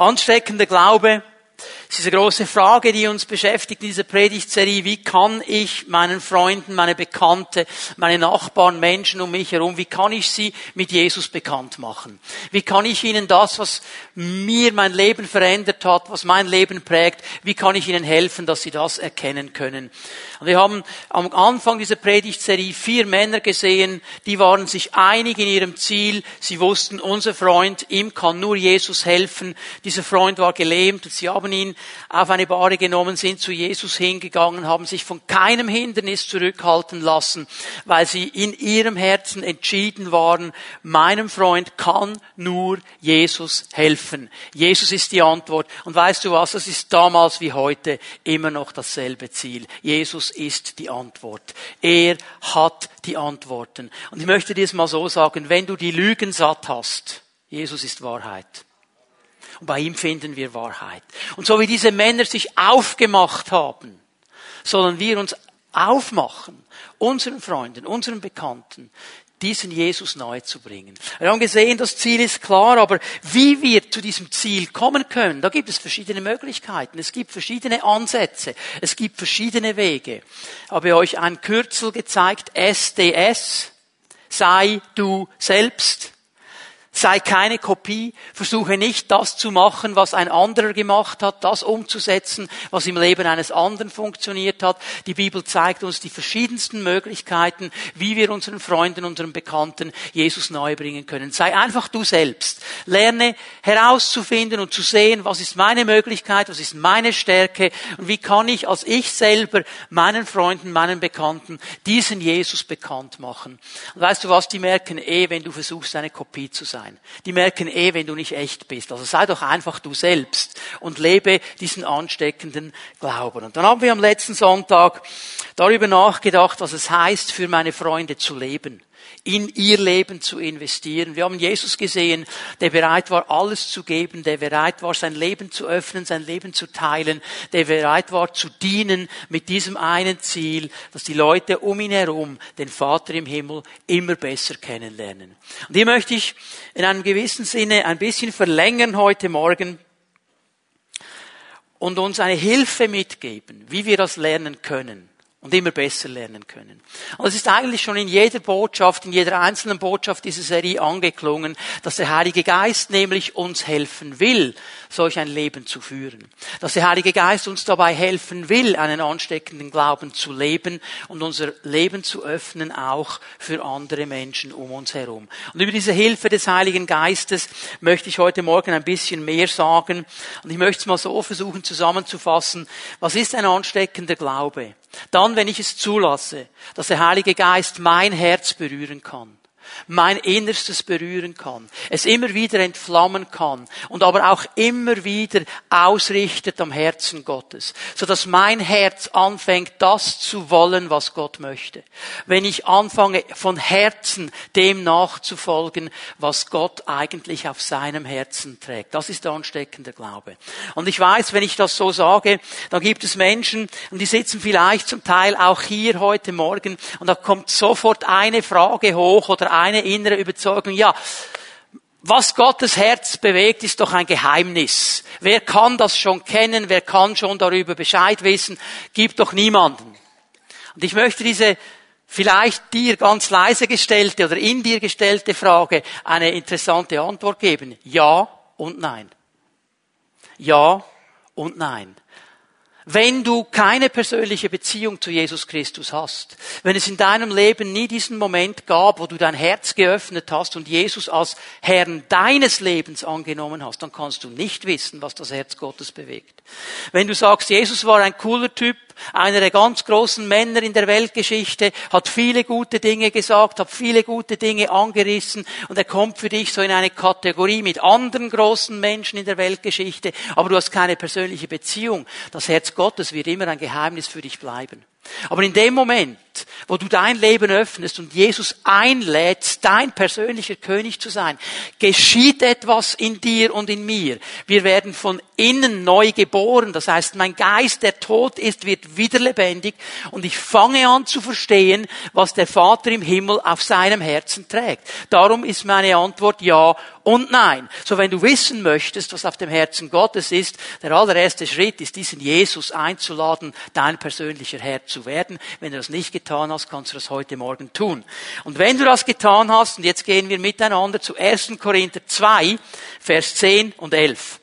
Ansteckender Glaube eine große Frage, die uns beschäftigt in dieser Predigtserie. Wie kann ich meinen Freunden, meine Bekannte, meine Nachbarn, Menschen um mich herum, wie kann ich sie mit Jesus bekannt machen? Wie kann ich ihnen das, was mir mein Leben verändert hat, was mein Leben prägt, wie kann ich ihnen helfen, dass sie das erkennen können? Und wir haben am Anfang dieser Predigtserie vier Männer gesehen, die waren sich einig in ihrem Ziel. Sie wussten, unser Freund, ihm kann nur Jesus helfen. Dieser Freund war gelähmt und sie haben ihn auf eine Bahre genommen, sind zu Jesus hingegangen, haben sich von keinem Hindernis zurückhalten lassen, weil sie in ihrem Herzen entschieden waren, meinem Freund kann nur Jesus helfen. Jesus ist die Antwort. Und weißt du was, das ist damals wie heute immer noch dasselbe Ziel. Jesus ist die Antwort. Er hat die Antworten. Und ich möchte dir es mal so sagen, wenn du die Lügen satt hast, Jesus ist Wahrheit. Und bei ihm finden wir Wahrheit. Und so wie diese Männer sich aufgemacht haben, sollen wir uns aufmachen, unseren Freunden, unseren Bekannten, diesen Jesus nahe zu bringen. Wir haben gesehen, das Ziel ist klar, aber wie wir zu diesem Ziel kommen können, da gibt es verschiedene Möglichkeiten. Es gibt verschiedene Ansätze. Es gibt verschiedene Wege. Ich habe euch ein Kürzel gezeigt, SDS. Sei du selbst. Sei keine Kopie, versuche nicht das zu machen, was ein anderer gemacht hat, das umzusetzen, was im Leben eines anderen funktioniert hat. Die Bibel zeigt uns die verschiedensten Möglichkeiten, wie wir unseren Freunden, unseren Bekannten Jesus nahebringen können. Sei einfach du selbst. Lerne herauszufinden und zu sehen, was ist meine Möglichkeit, was ist meine Stärke und wie kann ich als ich selber meinen Freunden, meinen Bekannten diesen Jesus bekannt machen. Und weißt du was, die merken eh, wenn du versuchst, eine Kopie zu sein sein. Die merken eh, wenn du nicht echt bist. Also sei doch einfach du selbst und lebe diesen ansteckenden Glauben. Und dann haben wir am letzten Sonntag darüber nachgedacht, was es heißt, für meine Freunde zu leben in ihr Leben zu investieren. Wir haben Jesus gesehen, der bereit war, alles zu geben, der bereit war, sein Leben zu öffnen, sein Leben zu teilen, der bereit war, zu dienen mit diesem einen Ziel, dass die Leute um ihn herum den Vater im Himmel immer besser kennenlernen. Und hier möchte ich in einem gewissen Sinne ein bisschen verlängern heute Morgen und uns eine Hilfe mitgeben, wie wir das lernen können und immer besser lernen können. Und es ist eigentlich schon in jeder Botschaft, in jeder einzelnen Botschaft dieser Serie angeklungen, dass der Heilige Geist nämlich uns helfen will, solch ein Leben zu führen. Dass der Heilige Geist uns dabei helfen will, einen ansteckenden Glauben zu leben und unser Leben zu öffnen, auch für andere Menschen um uns herum. Und über diese Hilfe des Heiligen Geistes möchte ich heute Morgen ein bisschen mehr sagen. Und ich möchte es mal so versuchen zusammenzufassen. Was ist ein ansteckender Glaube? Dann, wenn ich es zulasse, dass der Heilige Geist mein Herz berühren kann mein Innerstes berühren kann, es immer wieder entflammen kann und aber auch immer wieder ausrichtet am Herzen Gottes, so dass mein Herz anfängt, das zu wollen, was Gott möchte. Wenn ich anfange, von Herzen dem nachzufolgen, was Gott eigentlich auf seinem Herzen trägt. Das ist der ansteckende Glaube. Und ich weiß, wenn ich das so sage, dann gibt es Menschen, und die sitzen vielleicht zum Teil auch hier heute Morgen, und da kommt sofort eine Frage hoch oder eine innere Überzeugung, ja, was Gottes Herz bewegt, ist doch ein Geheimnis. Wer kann das schon kennen? Wer kann schon darüber Bescheid wissen? Gibt doch niemanden. Und ich möchte diese vielleicht dir ganz leise gestellte oder in dir gestellte Frage eine interessante Antwort geben. Ja und nein. Ja und nein. Wenn du keine persönliche Beziehung zu Jesus Christus hast, wenn es in deinem Leben nie diesen Moment gab, wo du dein Herz geöffnet hast und Jesus als Herrn deines Lebens angenommen hast, dann kannst du nicht wissen, was das Herz Gottes bewegt. Wenn du sagst, Jesus war ein cooler Typ, einer der ganz großen Männer in der Weltgeschichte, hat viele gute Dinge gesagt, hat viele gute Dinge angerissen und er kommt für dich so in eine Kategorie mit anderen großen Menschen in der Weltgeschichte, aber du hast keine persönliche Beziehung. Das Herz Gottes wird immer ein Geheimnis für dich bleiben. Aber in dem Moment, wo du dein Leben öffnest und Jesus einlädst, dein persönlicher König zu sein, geschieht etwas in dir und in mir. Wir werden von innen neu geboren. Das heißt, mein Geist, der tot ist, wird wieder lebendig und ich fange an zu verstehen, was der Vater im Himmel auf seinem Herzen trägt. Darum ist meine Antwort ja und nein. So wenn du wissen möchtest, was auf dem Herzen Gottes ist, der allererste Schritt ist, diesen Jesus einzuladen, dein persönlicher Herr zu werden. Wenn du das nicht getan hast, kannst du das heute Morgen tun. Und wenn du das getan hast, und jetzt gehen wir miteinander zu 1. Korinther 2, Vers 10 und 11.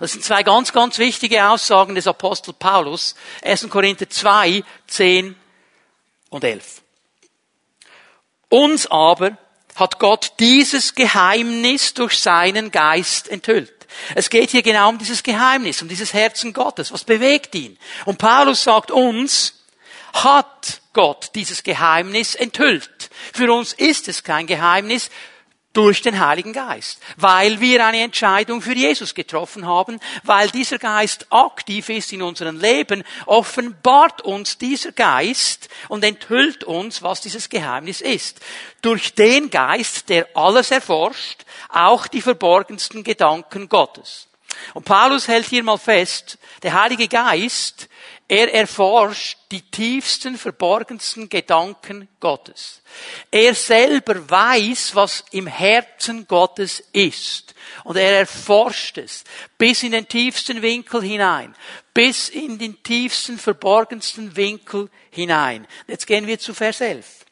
Das sind zwei ganz, ganz wichtige Aussagen des Apostel Paulus. 1. Korinther 2, 10 und 11. Uns aber hat Gott dieses Geheimnis durch seinen Geist enthüllt. Es geht hier genau um dieses Geheimnis, um dieses Herzen Gottes. Was bewegt ihn? Und Paulus sagt uns, hat Gott dieses Geheimnis enthüllt. Für uns ist es kein Geheimnis, durch den Heiligen Geist, weil wir eine Entscheidung für Jesus getroffen haben, weil dieser Geist aktiv ist in unserem Leben, offenbart uns dieser Geist und enthüllt uns, was dieses Geheimnis ist. Durch den Geist, der alles erforscht, auch die verborgensten Gedanken Gottes. Und Paulus hält hier mal fest, der Heilige Geist er erforscht die tiefsten, verborgensten Gedanken Gottes. Er selber weiß, was im Herzen Gottes ist. Und er erforscht es bis in den tiefsten Winkel hinein. Bis in den tiefsten, verborgensten Winkel hinein. Jetzt gehen wir zu Vers 11.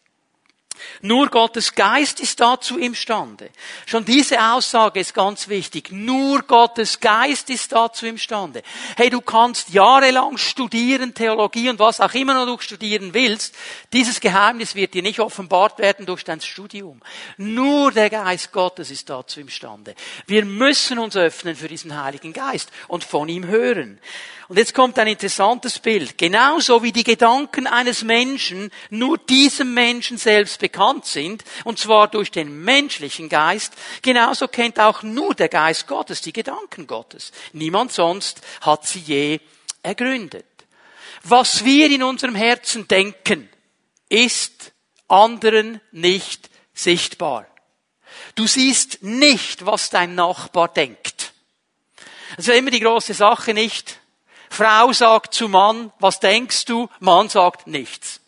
Nur Gottes Geist ist dazu imstande. Schon diese Aussage ist ganz wichtig. Nur Gottes Geist ist dazu imstande. Hey, du kannst jahrelang studieren, Theologie und was auch immer du studieren willst. Dieses Geheimnis wird dir nicht offenbart werden durch dein Studium. Nur der Geist Gottes ist dazu imstande. Wir müssen uns öffnen für diesen Heiligen Geist und von ihm hören. Und jetzt kommt ein interessantes Bild. Genauso wie die Gedanken eines Menschen nur diesem Menschen selbst bekannt sind, und zwar durch den menschlichen Geist, genauso kennt auch nur der Geist Gottes die Gedanken Gottes. Niemand sonst hat sie je ergründet. Was wir in unserem Herzen denken, ist anderen nicht sichtbar. Du siehst nicht, was dein Nachbar denkt. Das ist immer die große Sache nicht. Frau sagt zu Mann, was denkst du? Mann sagt nichts.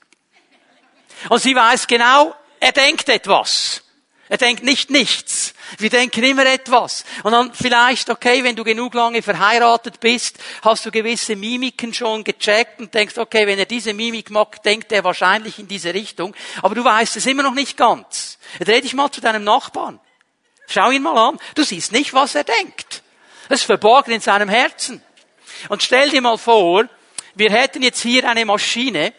Und sie weiß genau, er denkt etwas. Er denkt nicht nichts. Wir denken immer etwas. Und dann vielleicht, okay, wenn du genug lange verheiratet bist, hast du gewisse Mimiken schon gecheckt und denkst, okay, wenn er diese Mimik macht, denkt er wahrscheinlich in diese Richtung. Aber du weißt es immer noch nicht ganz. Dreh dich mal zu deinem Nachbarn. Schau ihn mal an. Du siehst nicht, was er denkt. Das ist verborgen in seinem Herzen. Und stell dir mal vor, wir hätten jetzt hier eine Maschine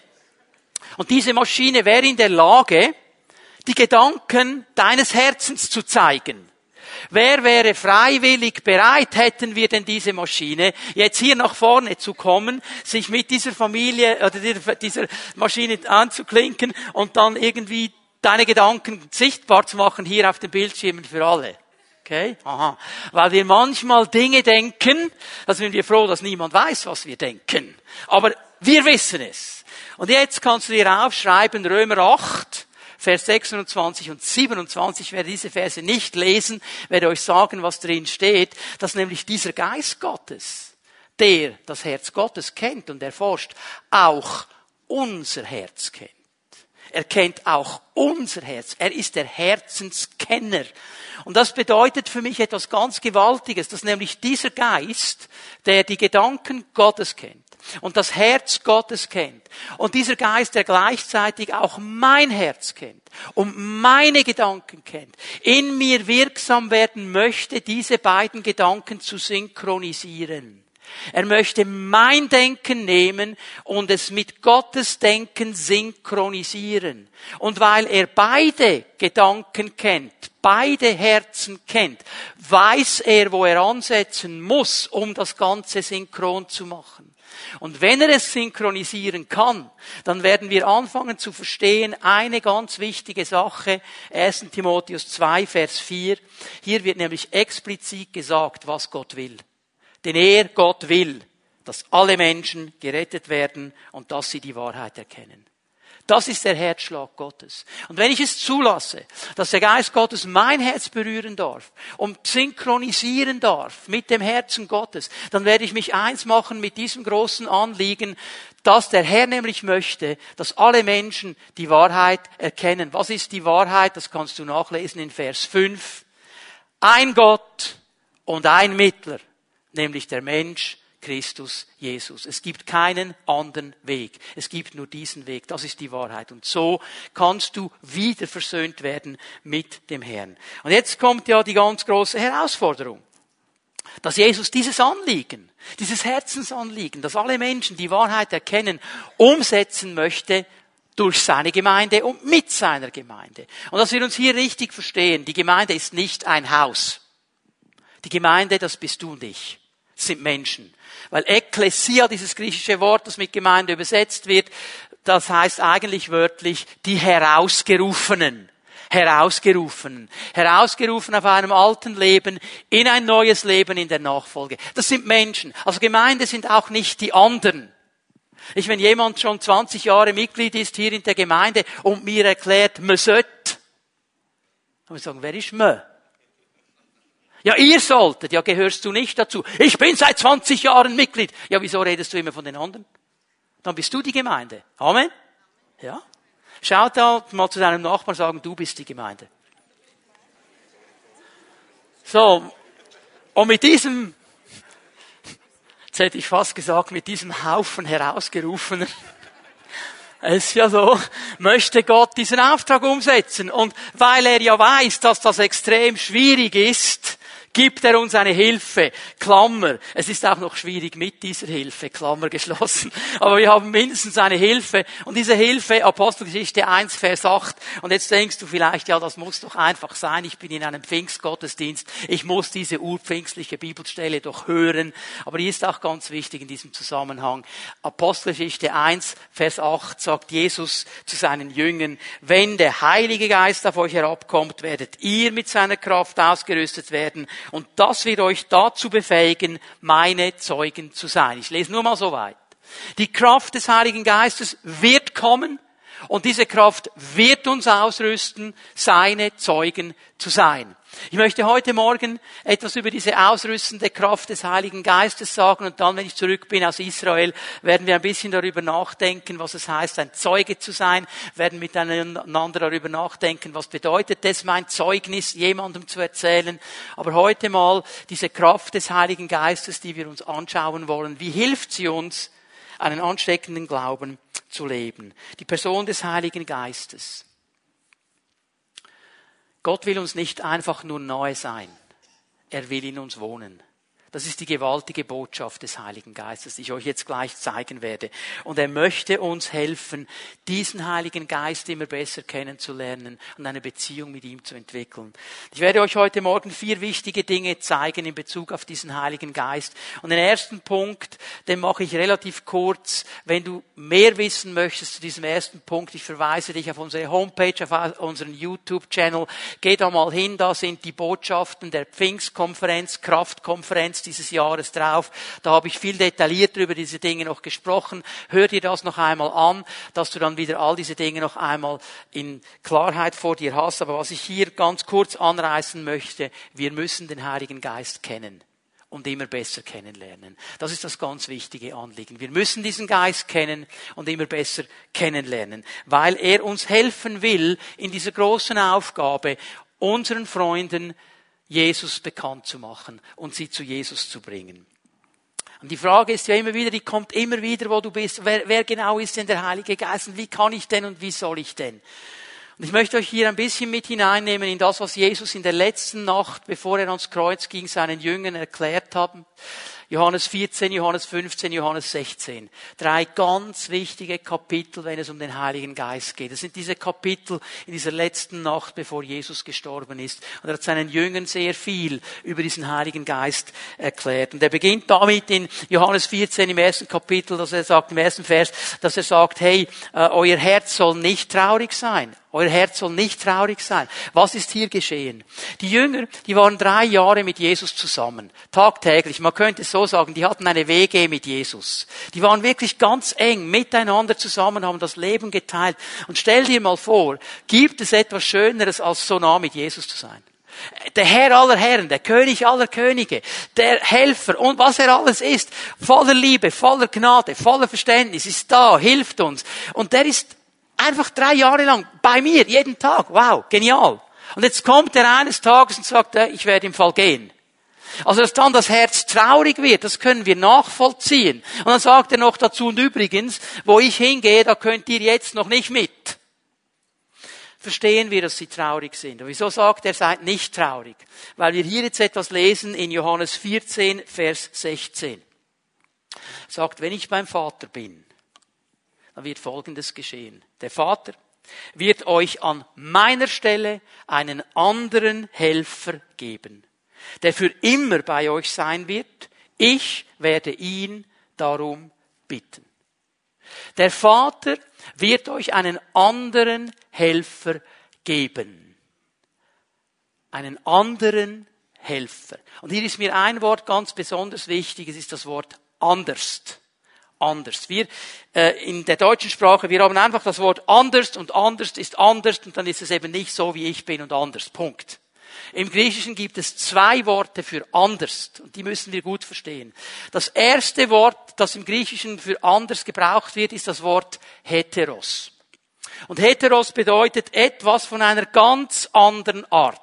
und diese Maschine wäre in der Lage, die Gedanken deines Herzens zu zeigen. Wer wäre freiwillig bereit, hätten wir denn diese Maschine, jetzt hier nach vorne zu kommen, sich mit dieser Familie oder dieser Maschine anzuklinken und dann irgendwie deine Gedanken sichtbar zu machen hier auf den Bildschirmen für alle? Okay? Aha. Weil wir manchmal Dinge denken, da sind wir froh, dass niemand weiß, was wir denken. Aber wir wissen es. Und jetzt kannst du dir aufschreiben, Römer 8, Vers 26 und 27, ich werde diese Verse nicht lesen, werde euch sagen, was drin steht, dass nämlich dieser Geist Gottes, der das Herz Gottes kennt und erforscht, auch unser Herz kennt. Er kennt auch unser Herz. Er ist der Herzenskenner. Und das bedeutet für mich etwas ganz Gewaltiges, dass nämlich dieser Geist, der die Gedanken Gottes kennt und das Herz Gottes kennt und dieser Geist, der gleichzeitig auch mein Herz kennt und meine Gedanken kennt, in mir wirksam werden möchte, diese beiden Gedanken zu synchronisieren. Er möchte mein Denken nehmen und es mit Gottes Denken synchronisieren. Und weil er beide Gedanken kennt, beide Herzen kennt, weiß er, wo er ansetzen muss, um das Ganze synchron zu machen. Und wenn er es synchronisieren kann, dann werden wir anfangen zu verstehen eine ganz wichtige Sache. 1. Timotheus 2, Vers 4. Hier wird nämlich explizit gesagt, was Gott will. Denn er, Gott will, dass alle Menschen gerettet werden und dass sie die Wahrheit erkennen. Das ist der Herzschlag Gottes. Und wenn ich es zulasse, dass der Geist Gottes mein Herz berühren darf und synchronisieren darf mit dem Herzen Gottes, dann werde ich mich eins machen mit diesem großen Anliegen, dass der Herr nämlich möchte, dass alle Menschen die Wahrheit erkennen. Was ist die Wahrheit? Das kannst du nachlesen in Vers 5. Ein Gott und ein Mittler, nämlich der Mensch, Christus Jesus. Es gibt keinen anderen Weg. Es gibt nur diesen Weg. Das ist die Wahrheit. Und so kannst du wieder versöhnt werden mit dem Herrn. Und jetzt kommt ja die ganz große Herausforderung. Dass Jesus dieses Anliegen, dieses Herzensanliegen, dass alle Menschen die Wahrheit erkennen, umsetzen möchte durch seine Gemeinde und mit seiner Gemeinde. Und dass wir uns hier richtig verstehen, die Gemeinde ist nicht ein Haus. Die Gemeinde, das bist du und ich, sind Menschen. Weil Ekklesia, dieses griechische Wort, das mit Gemeinde übersetzt wird, das heißt eigentlich wörtlich die Herausgerufenen. Herausgerufen. Herausgerufen auf einem alten Leben in ein neues Leben in der Nachfolge. Das sind Menschen. Also Gemeinde sind auch nicht die anderen. Ich, wenn jemand schon 20 Jahre Mitglied ist hier in der Gemeinde und mir erklärt, man sollte, dann ich sagen, wer ist man? Ja, ihr solltet, ja, gehörst du nicht dazu. Ich bin seit 20 Jahren Mitglied. Ja, wieso redest du immer von den anderen? Dann bist du die Gemeinde. Amen? Ja? Schaut da mal zu deinem Nachbarn sagen, du bist die Gemeinde. So. Und mit diesem, jetzt hätte ich fast gesagt, mit diesem Haufen herausgerufenen, es ist ja so, möchte Gott diesen Auftrag umsetzen. Und weil er ja weiß, dass das extrem schwierig ist, gibt er uns eine Hilfe. Klammer. Es ist auch noch schwierig mit dieser Hilfe. Klammer geschlossen. Aber wir haben mindestens eine Hilfe. Und diese Hilfe, Apostelgeschichte 1, Vers 8. Und jetzt denkst du vielleicht, ja, das muss doch einfach sein. Ich bin in einem Pfingstgottesdienst. Ich muss diese urpfingstliche Bibelstelle doch hören. Aber die ist auch ganz wichtig in diesem Zusammenhang. Apostelgeschichte 1, Vers 8 sagt Jesus zu seinen Jüngern, wenn der Heilige Geist auf euch herabkommt, werdet ihr mit seiner Kraft ausgerüstet werden und das wird euch dazu befähigen, meine Zeugen zu sein. Ich lese nur mal so weit. Die Kraft des Heiligen Geistes wird kommen und diese Kraft wird uns ausrüsten, seine Zeugen zu sein. Ich möchte heute Morgen etwas über diese ausrüstende Kraft des Heiligen Geistes sagen und dann, wenn ich zurück bin aus Israel, werden wir ein bisschen darüber nachdenken, was es heißt, ein Zeuge zu sein, werden miteinander darüber nachdenken, was bedeutet es, mein Zeugnis jemandem zu erzählen. Aber heute mal diese Kraft des Heiligen Geistes, die wir uns anschauen wollen. Wie hilft sie uns, einen ansteckenden Glauben zu leben? Die Person des Heiligen Geistes. Gott will uns nicht einfach nur neu sein. Er will in uns wohnen. Das ist die gewaltige Botschaft des Heiligen Geistes, die ich euch jetzt gleich zeigen werde. Und er möchte uns helfen, diesen Heiligen Geist immer besser kennenzulernen und eine Beziehung mit ihm zu entwickeln. Ich werde euch heute Morgen vier wichtige Dinge zeigen in Bezug auf diesen Heiligen Geist. Und den ersten Punkt, den mache ich relativ kurz. Wenn du mehr wissen möchtest zu diesem ersten Punkt, ich verweise dich auf unsere Homepage, auf unseren YouTube-Channel. Geh da mal hin, da sind die Botschaften der Pfingstkonferenz, Kraftkonferenz, dieses Jahres drauf. Da habe ich viel detaillierter über diese Dinge noch gesprochen. Hör dir das noch einmal an, dass du dann wieder all diese Dinge noch einmal in Klarheit vor dir hast. Aber was ich hier ganz kurz anreißen möchte, wir müssen den Heiligen Geist kennen und immer besser kennenlernen. Das ist das ganz wichtige Anliegen. Wir müssen diesen Geist kennen und immer besser kennenlernen, weil er uns helfen will in dieser großen Aufgabe, unseren Freunden Jesus bekannt zu machen und sie zu Jesus zu bringen. Und die Frage ist ja immer wieder, die kommt immer wieder, wo du bist. Wer, wer genau ist denn der Heilige Geist und wie kann ich denn und wie soll ich denn? Und ich möchte euch hier ein bisschen mit hineinnehmen in das, was Jesus in der letzten Nacht, bevor er ans Kreuz ging, seinen Jüngern erklärt haben. Johannes 14, Johannes 15, Johannes 16. Drei ganz wichtige Kapitel, wenn es um den Heiligen Geist geht. Das sind diese Kapitel in dieser letzten Nacht, bevor Jesus gestorben ist. Und er hat seinen Jüngern sehr viel über diesen Heiligen Geist erklärt. Und er beginnt damit in Johannes 14 im ersten Kapitel, dass er sagt, im ersten Vers, dass er sagt, hey, äh, euer Herz soll nicht traurig sein Euer Herz soll nicht traurig sein. Was ist hier geschehen? Die Jünger, die waren drei Jahre mit Jesus zusammen. Tagtäglich. Man könnte es so sagen, die hatten eine WG mit Jesus. Die waren wirklich ganz eng miteinander zusammen, haben das Leben geteilt. Und stell dir mal vor, gibt es etwas Schöneres, als so nah mit Jesus zu sein? Der Herr aller Herren, der König aller Könige, der Helfer und was er alles ist, voller Liebe, voller Gnade, voller Verständnis, ist da, hilft uns. Und der ist Einfach drei Jahre lang bei mir, jeden Tag. Wow, genial. Und jetzt kommt er eines Tages und sagt, äh, ich werde im Fall gehen. Also, dass dann das Herz traurig wird, das können wir nachvollziehen. Und dann sagt er noch dazu, und übrigens, wo ich hingehe, da könnt ihr jetzt noch nicht mit. Verstehen wir, dass sie traurig sind. Und wieso sagt er, seid nicht traurig? Weil wir hier jetzt etwas lesen in Johannes 14, Vers 16. Er sagt, wenn ich beim Vater bin, dann wird Folgendes geschehen. Der Vater wird euch an meiner Stelle einen anderen Helfer geben, der für immer bei euch sein wird. Ich werde ihn darum bitten. Der Vater wird euch einen anderen Helfer geben. Einen anderen Helfer. Und hier ist mir ein Wort ganz besonders wichtig, es ist das Wort anders anders. Wir äh, in der deutschen Sprache, wir haben einfach das Wort anders und anders ist anders und dann ist es eben nicht so, wie ich bin und anders. Punkt. Im Griechischen gibt es zwei Worte für anders und die müssen wir gut verstehen. Das erste Wort, das im Griechischen für anders gebraucht wird, ist das Wort heteros. Und heteros bedeutet etwas von einer ganz anderen Art.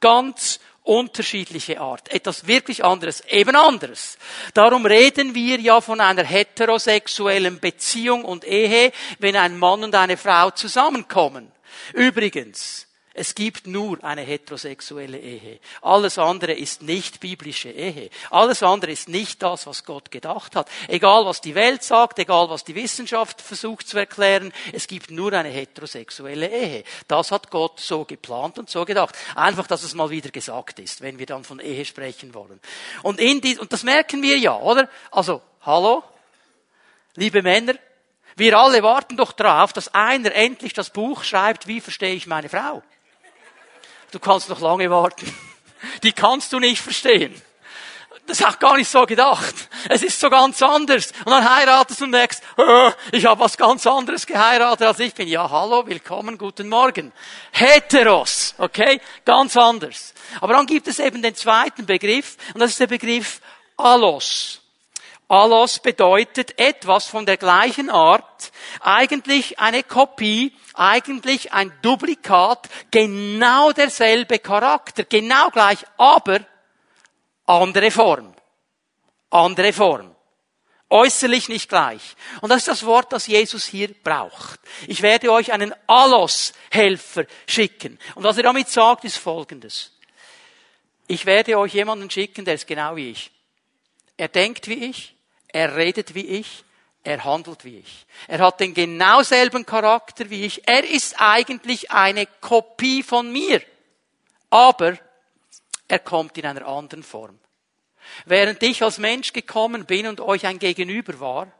Ganz unterschiedliche Art. Etwas wirklich anderes, eben anderes. Darum reden wir ja von einer heterosexuellen Beziehung und Ehe, wenn ein Mann und eine Frau zusammenkommen. Übrigens, es gibt nur eine heterosexuelle Ehe. Alles andere ist nicht biblische Ehe. Alles andere ist nicht das, was Gott gedacht hat. Egal was die Welt sagt, egal was die Wissenschaft versucht zu erklären, es gibt nur eine heterosexuelle Ehe. Das hat Gott so geplant und so gedacht. Einfach, dass es mal wieder gesagt ist, wenn wir dann von Ehe sprechen wollen. Und in die, und das merken wir ja, oder? Also, hallo? Liebe Männer, wir alle warten doch darauf, dass einer endlich das Buch schreibt, wie verstehe ich meine Frau? Du kannst noch lange warten. Die kannst du nicht verstehen. Das auch gar nicht so gedacht. Es ist so ganz anders. Und dann heiratest du und denkst, oh, ich habe was ganz anderes geheiratet als ich bin. Ja, hallo, willkommen, guten Morgen. Heteros, okay? Ganz anders. Aber dann gibt es eben den zweiten Begriff, und das ist der Begriff Alos. Alos bedeutet etwas von der gleichen Art, eigentlich eine Kopie, eigentlich ein Duplikat, genau derselbe Charakter, genau gleich, aber andere Form. Andere Form. Äußerlich nicht gleich. Und das ist das Wort, das Jesus hier braucht. Ich werde euch einen Alos-Helfer schicken. Und was er damit sagt, ist Folgendes. Ich werde euch jemanden schicken, der ist genau wie ich. Er denkt wie ich, er redet wie ich. Er handelt wie ich. Er hat den genau selben Charakter wie ich. Er ist eigentlich eine Kopie von mir. Aber er kommt in einer anderen Form. Während ich als Mensch gekommen bin und euch ein Gegenüber war,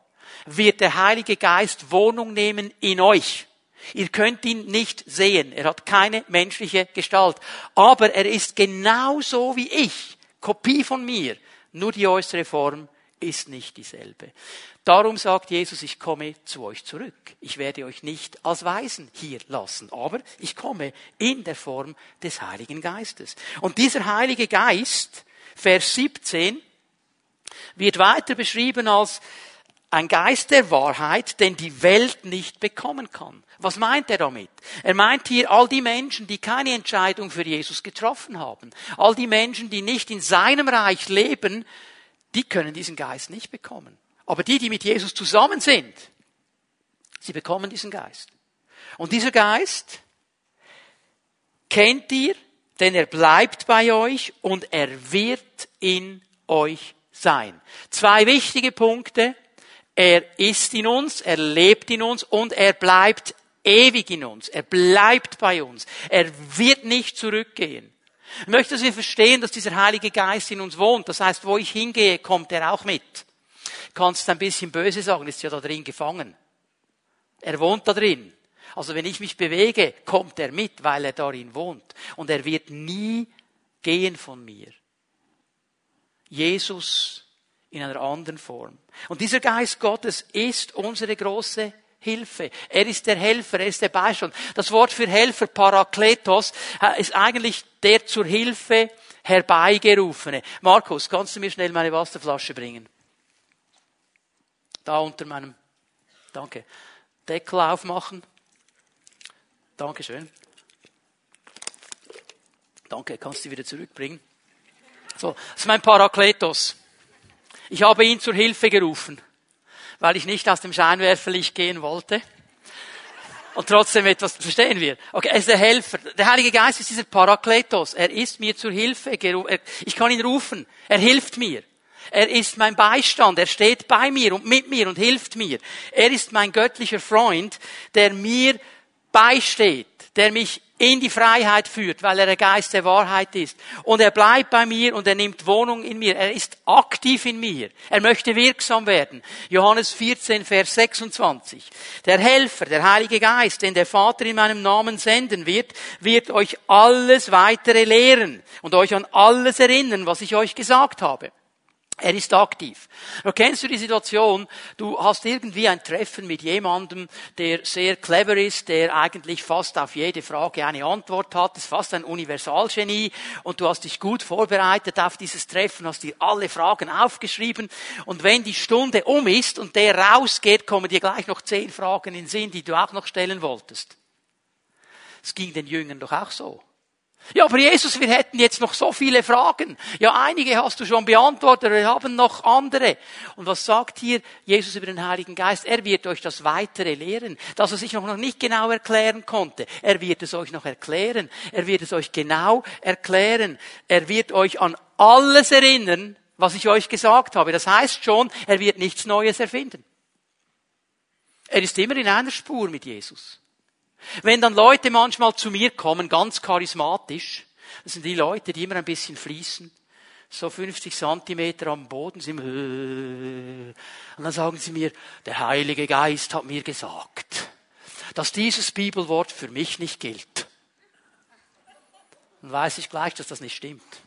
wird der Heilige Geist Wohnung nehmen in euch. Ihr könnt ihn nicht sehen. Er hat keine menschliche Gestalt. Aber er ist genauso wie ich. Kopie von mir. Nur die äußere Form ist nicht dieselbe. Darum sagt Jesus, ich komme zu euch zurück. Ich werde euch nicht als Weisen hier lassen, aber ich komme in der Form des Heiligen Geistes. Und dieser Heilige Geist, Vers 17, wird weiter beschrieben als ein Geist der Wahrheit, den die Welt nicht bekommen kann. Was meint er damit? Er meint hier all die Menschen, die keine Entscheidung für Jesus getroffen haben. All die Menschen, die nicht in seinem Reich leben, die können diesen Geist nicht bekommen. Aber die, die mit Jesus zusammen sind, sie bekommen diesen Geist. Und dieser Geist kennt ihr, denn er bleibt bei euch und er wird in euch sein. Zwei wichtige Punkte. Er ist in uns, er lebt in uns und er bleibt ewig in uns. Er bleibt bei uns. Er wird nicht zurückgehen. Ich möchte, dass wir verstehen, dass dieser Heilige Geist in uns wohnt. Das heißt, wo ich hingehe, kommt er auch mit. Kannst ein bisschen böse sagen, ist ja da drin gefangen. Er wohnt da drin. Also wenn ich mich bewege, kommt er mit, weil er darin wohnt. Und er wird nie gehen von mir. Jesus in einer anderen Form. Und dieser Geist Gottes ist unsere große Hilfe. Er ist der Helfer, er ist der Beistand. Das Wort für Helfer, Parakletos, ist eigentlich der zur Hilfe herbeigerufene. Markus, kannst du mir schnell meine Wasserflasche bringen? Da unter meinem, danke. Deckel aufmachen. Dankeschön. Danke, kannst du wieder zurückbringen. So, das ist mein Parakletos. Ich habe ihn zur Hilfe gerufen, weil ich nicht aus dem Scheinwerferlicht gehen wollte und trotzdem etwas verstehen wir. Okay, er ist der Helfer. Der Heilige Geist ist dieser Parakletos. Er ist mir zur Hilfe gerufen. Ich kann ihn rufen. Er hilft mir. Er ist mein Beistand. Er steht bei mir und mit mir und hilft mir. Er ist mein göttlicher Freund, der mir beisteht, der mich in die Freiheit führt, weil er der Geist der Wahrheit ist. Und er bleibt bei mir und er nimmt Wohnung in mir. Er ist aktiv in mir. Er möchte wirksam werden. Johannes 14, Vers 26. Der Helfer, der Heilige Geist, den der Vater in meinem Namen senden wird, wird euch alles weitere lehren und euch an alles erinnern, was ich euch gesagt habe. Er ist aktiv. kennst du die Situation, du hast irgendwie ein Treffen mit jemandem, der sehr clever ist, der eigentlich fast auf jede Frage eine Antwort hat, ist fast ein Universalgenie und du hast dich gut vorbereitet auf dieses Treffen, hast dir alle Fragen aufgeschrieben und wenn die Stunde um ist und der rausgeht, kommen dir gleich noch zehn Fragen in den Sinn, die du auch noch stellen wolltest. Es ging den Jüngern doch auch so. Ja, aber Jesus, wir hätten jetzt noch so viele Fragen. Ja, einige hast du schon beantwortet, wir haben noch andere. Und was sagt hier Jesus über den Heiligen Geist? Er wird euch das Weitere lehren, das er sich noch nicht genau erklären konnte. Er wird es euch noch erklären. Er wird es euch genau erklären. Er wird euch an alles erinnern, was ich euch gesagt habe. Das heißt schon, er wird nichts Neues erfinden. Er ist immer in einer Spur mit Jesus. Wenn dann Leute manchmal zu mir kommen, ganz charismatisch, das sind die Leute, die immer ein bisschen fließen, so 50 Zentimeter am Boden sind, und dann sagen sie mir, der Heilige Geist hat mir gesagt, dass dieses Bibelwort für mich nicht gilt. Dann weiß ich gleich, dass das nicht stimmt.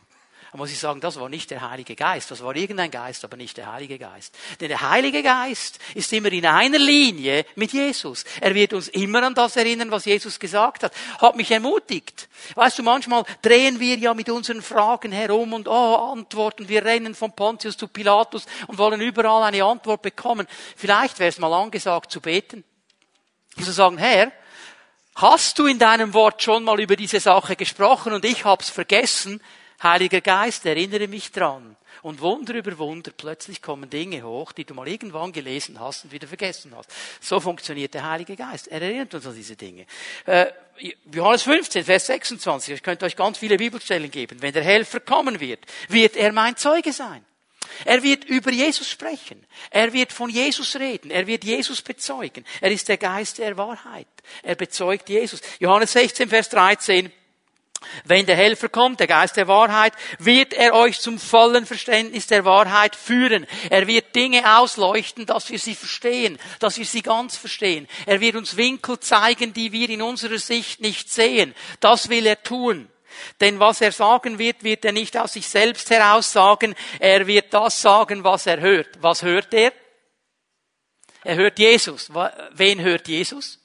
Da muss ich sagen, das war nicht der Heilige Geist. Das war irgendein Geist, aber nicht der Heilige Geist. Denn der Heilige Geist ist immer in einer Linie mit Jesus. Er wird uns immer an das erinnern, was Jesus gesagt hat. Hat mich ermutigt. Weißt du, manchmal drehen wir ja mit unseren Fragen herum und oh, Antworten. Wir rennen von Pontius zu Pilatus und wollen überall eine Antwort bekommen. Vielleicht wäre es mal angesagt zu beten. Zu sagen, Herr, hast du in deinem Wort schon mal über diese Sache gesprochen und ich hab's vergessen? Heiliger Geist, erinnere mich dran. Und Wunder über Wunder, plötzlich kommen Dinge hoch, die du mal irgendwann gelesen hast und wieder vergessen hast. So funktioniert der Heilige Geist. Er erinnert uns an diese Dinge. Äh, Johannes 15, Vers 26. Ich könnte euch ganz viele Bibelstellen geben. Wenn der Helfer kommen wird, wird er mein Zeuge sein. Er wird über Jesus sprechen. Er wird von Jesus reden. Er wird Jesus bezeugen. Er ist der Geist der Wahrheit. Er bezeugt Jesus. Johannes 16, Vers 13. Wenn der Helfer kommt, der Geist der Wahrheit, wird er euch zum vollen Verständnis der Wahrheit führen. Er wird Dinge ausleuchten, dass wir sie verstehen, dass wir sie ganz verstehen. Er wird uns Winkel zeigen, die wir in unserer Sicht nicht sehen. Das will er tun. Denn was er sagen wird, wird er nicht aus sich selbst heraus sagen. Er wird das sagen, was er hört. Was hört er? Er hört Jesus. Wen hört Jesus?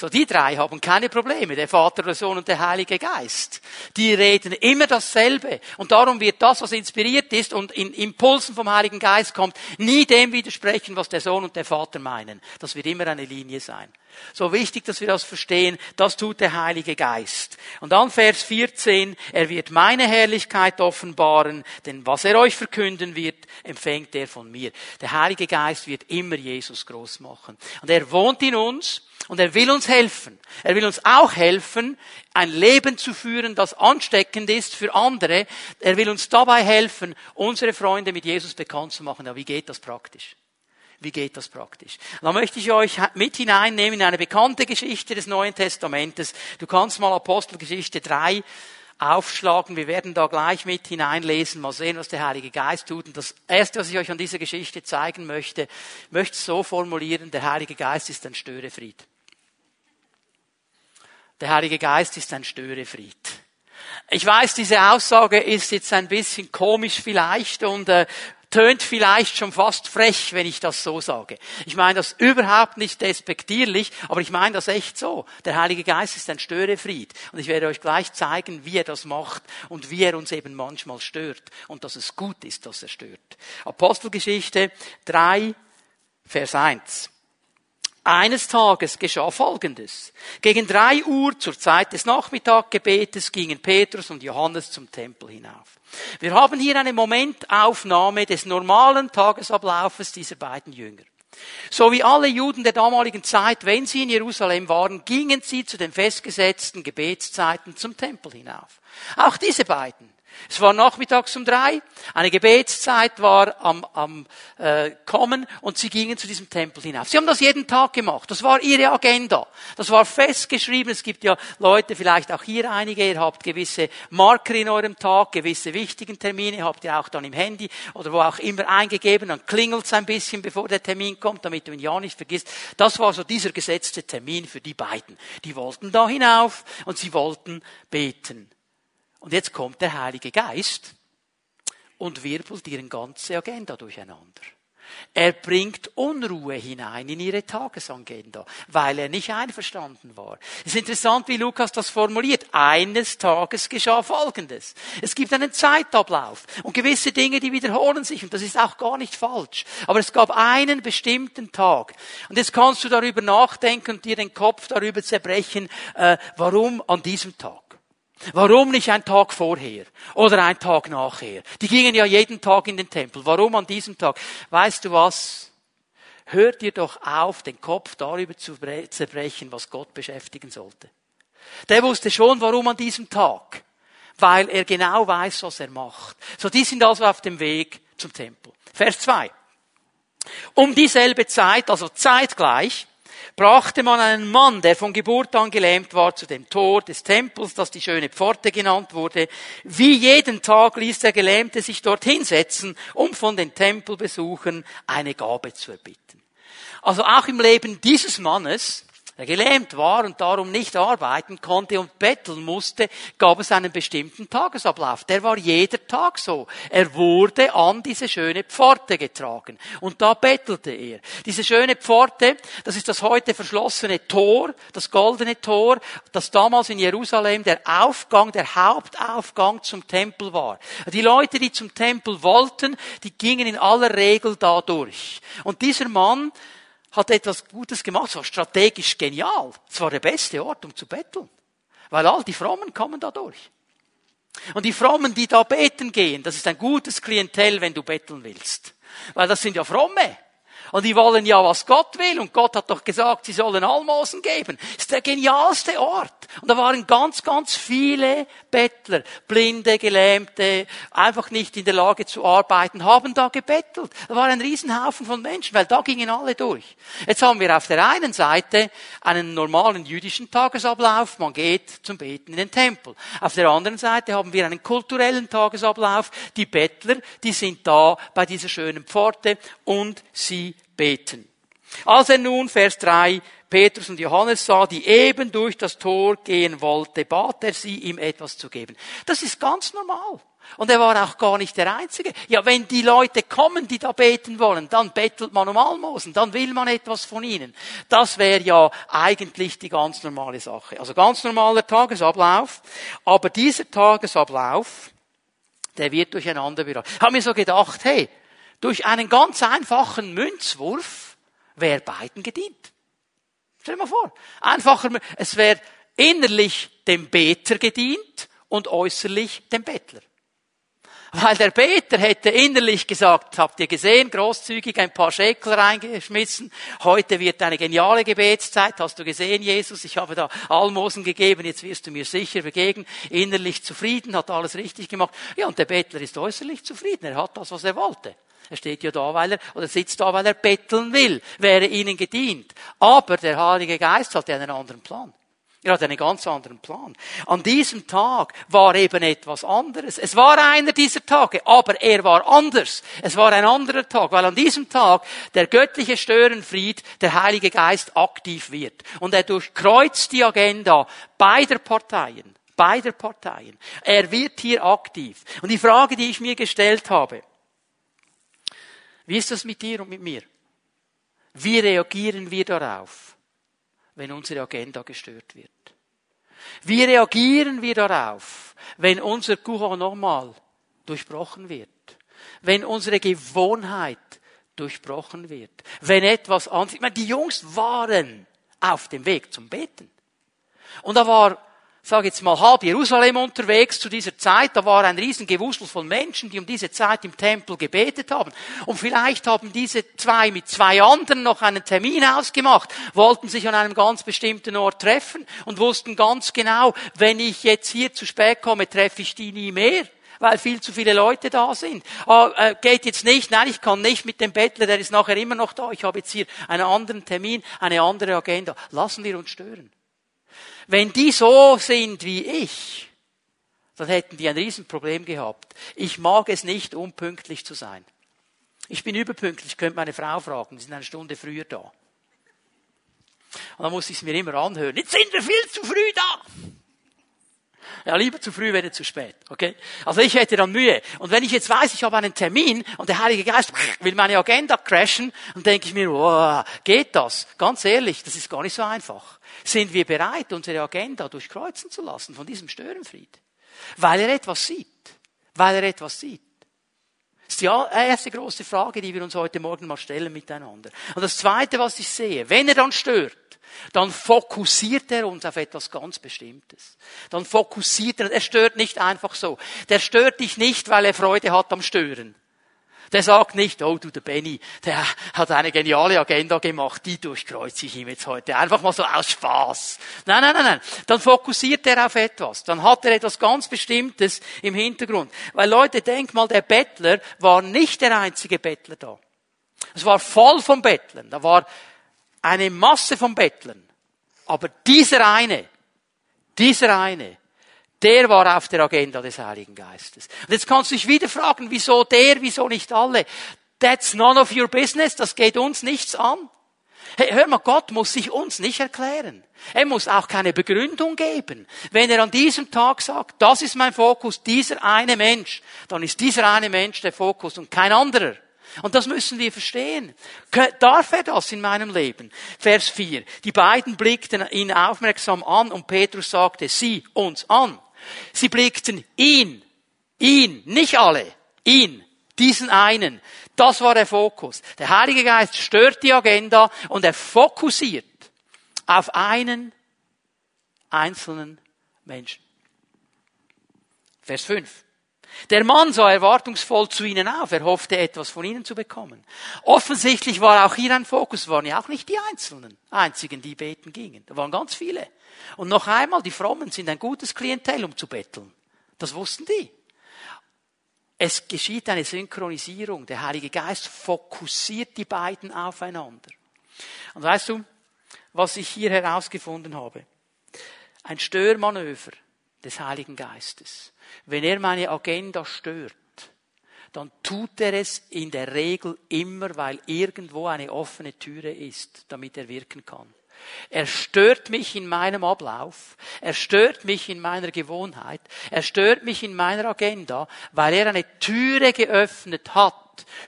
So, die drei haben keine Probleme, der Vater, der Sohn und der Heilige Geist. Die reden immer dasselbe. Und darum wird das, was inspiriert ist und in Impulsen vom Heiligen Geist kommt, nie dem widersprechen, was der Sohn und der Vater meinen. Das wird immer eine Linie sein. So wichtig, dass wir das verstehen, das tut der Heilige Geist. Und dann Vers 14, er wird meine Herrlichkeit offenbaren, denn was er euch verkünden wird, empfängt er von mir. Der Heilige Geist wird immer Jesus groß machen. Und er wohnt in uns, und er will uns helfen. Er will uns auch helfen, ein Leben zu führen, das ansteckend ist für andere. Er will uns dabei helfen, unsere Freunde mit Jesus bekannt zu machen. Ja, wie geht das praktisch? Wie geht das praktisch? Da möchte ich euch mit hineinnehmen in eine bekannte Geschichte des Neuen Testamentes. Du kannst mal Apostelgeschichte 3 aufschlagen. Wir werden da gleich mit hineinlesen, mal sehen, was der Heilige Geist tut. Und das Erste, was ich euch an dieser Geschichte zeigen möchte, möchte es so formulieren, der Heilige Geist ist ein Störefried. Der Heilige Geist ist ein Störefried. Ich weiß, diese Aussage ist jetzt ein bisschen komisch vielleicht und äh, tönt vielleicht schon fast frech, wenn ich das so sage. Ich meine das überhaupt nicht despektierlich, aber ich meine das echt so. Der Heilige Geist ist ein Störefried. Und ich werde euch gleich zeigen, wie er das macht und wie er uns eben manchmal stört und dass es gut ist, dass er stört. Apostelgeschichte 3, Vers 1. Eines Tages geschah Folgendes. Gegen drei Uhr zur Zeit des Nachmittaggebetes gingen Petrus und Johannes zum Tempel hinauf. Wir haben hier eine Momentaufnahme des normalen Tagesablaufes dieser beiden Jünger. So wie alle Juden der damaligen Zeit, wenn sie in Jerusalem waren, gingen sie zu den festgesetzten Gebetszeiten zum Tempel hinauf. Auch diese beiden es war nachmittags um drei, eine Gebetszeit war am, am äh, Kommen und sie gingen zu diesem Tempel hinauf. Sie haben das jeden Tag gemacht. Das war ihre Agenda. Das war festgeschrieben. Es gibt ja Leute, vielleicht auch hier einige, ihr habt gewisse Marker in eurem Tag, gewisse wichtigen Termine, habt ihr auch dann im Handy oder wo auch immer eingegeben, dann klingelt es ein bisschen, bevor der Termin kommt, damit du ihn ja nicht vergisst. Das war so dieser gesetzte Termin für die beiden. Die wollten da hinauf und sie wollten beten. Und jetzt kommt der Heilige Geist und wirbelt ihre ganze Agenda durcheinander. Er bringt Unruhe hinein in ihre Tagesagenda, weil er nicht einverstanden war. Es ist interessant, wie Lukas das formuliert. Eines Tages geschah Folgendes. Es gibt einen Zeitablauf und gewisse Dinge, die wiederholen sich und das ist auch gar nicht falsch. Aber es gab einen bestimmten Tag. Und jetzt kannst du darüber nachdenken und dir den Kopf darüber zerbrechen, äh, warum an diesem Tag. Warum nicht ein Tag vorher oder ein Tag nachher? Die gingen ja jeden Tag in den Tempel. Warum an diesem Tag? Weißt du was? Hört ihr doch auf, den Kopf darüber zu zerbrechen, was Gott beschäftigen sollte. Der wusste schon, warum an diesem Tag. Weil er genau weiß, was er macht. So, die sind also auf dem Weg zum Tempel. Vers 2. Um dieselbe Zeit, also zeitgleich, brachte man einen Mann, der von Geburt an gelähmt war, zu dem Tor des Tempels, das die schöne Pforte genannt wurde. Wie jeden Tag ließ der Gelähmte sich dort hinsetzen, um von den Tempelbesuchern eine Gabe zu erbitten. Also auch im Leben dieses Mannes der gelähmt war und darum nicht arbeiten konnte und betteln musste, gab es einen bestimmten Tagesablauf. Der war jeder Tag so. Er wurde an diese schöne Pforte getragen und da bettelte er. Diese schöne Pforte, das ist das heute verschlossene Tor, das goldene Tor, das damals in Jerusalem der Aufgang, der Hauptaufgang zum Tempel war. Die Leute, die zum Tempel wollten, die gingen in aller Regel da durch. Und dieser Mann, hat etwas Gutes gemacht, es war strategisch genial. Es war der beste Ort, um zu betteln. Weil all die Frommen kommen da durch. Und die Frommen, die da beten gehen, das ist ein gutes Klientel, wenn du betteln willst. Weil das sind ja Fromme. Und die wollen ja, was Gott will. Und Gott hat doch gesagt, sie sollen Almosen geben. Das ist der genialste Ort. Und da waren ganz, ganz viele Bettler, Blinde, Gelähmte, einfach nicht in der Lage zu arbeiten, haben da gebettelt. Da war ein Riesenhaufen von Menschen, weil da gingen alle durch. Jetzt haben wir auf der einen Seite einen normalen jüdischen Tagesablauf. Man geht zum Beten in den Tempel. Auf der anderen Seite haben wir einen kulturellen Tagesablauf. Die Bettler, die sind da bei dieser schönen Pforte und sie beten. Als er nun, Vers 3, Petrus und Johannes sah, die eben durch das Tor gehen wollte, bat er sie, ihm etwas zu geben. Das ist ganz normal. Und er war auch gar nicht der Einzige. Ja, wenn die Leute kommen, die da beten wollen, dann bettelt man um Almosen, dann will man etwas von ihnen. Das wäre ja eigentlich die ganz normale Sache. Also ganz normaler Tagesablauf. Aber dieser Tagesablauf, der wird durcheinander beraten. Ich habe mir so gedacht, hey, durch einen ganz einfachen Münzwurf wäre beiden gedient. Stell dir mal vor. Einfacher, es wäre innerlich dem Beter gedient und äußerlich dem Bettler. Weil der Beter hätte innerlich gesagt, habt ihr gesehen, großzügig ein paar Schäkel reingeschmissen. Heute wird eine geniale Gebetszeit. Hast du gesehen, Jesus? Ich habe da Almosen gegeben. Jetzt wirst du mir sicher begegnen. Innerlich zufrieden, hat alles richtig gemacht. Ja, und der Bettler ist äußerlich zufrieden. Er hat das, was er wollte. Er steht ja da, weil er, oder sitzt da, weil er betteln will. Wäre ihnen gedient. Aber der Heilige Geist hat ja einen anderen Plan. Er hat einen ganz anderen Plan. An diesem Tag war eben etwas anderes. Es war einer dieser Tage, aber er war anders. Es war ein anderer Tag, weil an diesem Tag der göttliche Störenfried, der Heilige Geist aktiv wird. Und er durchkreuzt die Agenda beider Parteien. Beider Parteien. Er wird hier aktiv. Und die Frage, die ich mir gestellt habe, wie ist das mit dir und mit mir? Wie reagieren wir darauf? wenn unsere Agenda gestört wird? Wie reagieren wir darauf, wenn unser Courant normal durchbrochen wird? Wenn unsere Gewohnheit durchbrochen wird? Wenn etwas anderes, ich meine, die Jungs waren auf dem Weg zum Beten. Und da war sage jetzt mal halb Jerusalem unterwegs zu dieser Zeit. Da war ein Riesengewusel von Menschen, die um diese Zeit im Tempel gebetet haben. Und vielleicht haben diese zwei mit zwei anderen noch einen Termin ausgemacht, wollten sich an einem ganz bestimmten Ort treffen und wussten ganz genau, wenn ich jetzt hier zu spät komme, treffe ich die nie mehr weil viel zu viele Leute da sind. Oh, äh, geht jetzt nicht, nein, ich kann nicht mit dem Bettler, der ist nachher immer noch da. Ich habe jetzt hier einen anderen Termin, eine andere Agenda. Lassen wir uns stören. Wenn die so sind wie ich, dann hätten die ein Riesenproblem gehabt. Ich mag es nicht, unpünktlich zu sein. Ich bin überpünktlich, könnt meine Frau fragen, sie sind eine Stunde früher da. Und dann muss ich es mir immer anhören. Jetzt sind wir viel zu früh da. Ja, lieber zu früh, wenn zu spät. Okay? Also ich hätte dann Mühe. Und wenn ich jetzt weiß, ich habe einen Termin und der Heilige Geist will meine Agenda crashen, dann denke ich mir, wow, geht das? Ganz ehrlich, das ist gar nicht so einfach. Sind wir bereit, unsere Agenda durchkreuzen zu lassen von diesem Störenfried? Weil er etwas sieht. Weil er etwas sieht. Ist die erste große Frage, die wir uns heute Morgen mal stellen miteinander. Und das zweite, was ich sehe, wenn er dann stört, dann fokussiert er uns auf etwas ganz Bestimmtes. Dann fokussiert er, er stört nicht einfach so. Der stört dich nicht, weil er Freude hat am Stören. Der sagt nicht, oh du, der Benny, der hat eine geniale Agenda gemacht, die durchkreuze ich ihm jetzt heute. Einfach mal so aus Spaß. Nein, nein, nein, nein. Dann fokussiert er auf etwas. Dann hat er etwas ganz Bestimmtes im Hintergrund. Weil Leute, denk mal, der Bettler war nicht der einzige Bettler da. Es war voll von Bettlern. Da war eine Masse von Bettlern. Aber dieser eine, dieser eine, der war auf der Agenda des Heiligen Geistes. Und jetzt kannst du dich wieder fragen, wieso der, wieso nicht alle? That's none of your business, das geht uns nichts an. Hey, hör mal, Gott muss sich uns nicht erklären. Er muss auch keine Begründung geben. Wenn er an diesem Tag sagt, das ist mein Fokus, dieser eine Mensch, dann ist dieser eine Mensch der Fokus und kein anderer. Und das müssen wir verstehen. Darf er das in meinem Leben? Vers 4. Die beiden blickten ihn aufmerksam an und Petrus sagte, sieh uns an. Sie blickten ihn, ihn, nicht alle, ihn, diesen einen. Das war der Fokus. Der Heilige Geist stört die Agenda und er fokussiert auf einen einzelnen Menschen. Vers 5. Der Mann sah erwartungsvoll zu ihnen auf. Er hoffte, etwas von ihnen zu bekommen. Offensichtlich war auch hier ein Fokus, waren ja auch nicht die Einzelnen, einzigen, die beten gingen. Da waren ganz viele. Und noch einmal, die Frommen sind ein gutes Klientel, um zu betteln. Das wussten die. Es geschieht eine Synchronisierung. Der Heilige Geist fokussiert die beiden aufeinander. Und weißt du, was ich hier herausgefunden habe? Ein Störmanöver des Heiligen Geistes. Wenn er meine Agenda stört, dann tut er es in der Regel immer, weil irgendwo eine offene Türe ist, damit er wirken kann. Er stört mich in meinem Ablauf. Er stört mich in meiner Gewohnheit. Er stört mich in meiner Agenda, weil er eine Türe geöffnet hat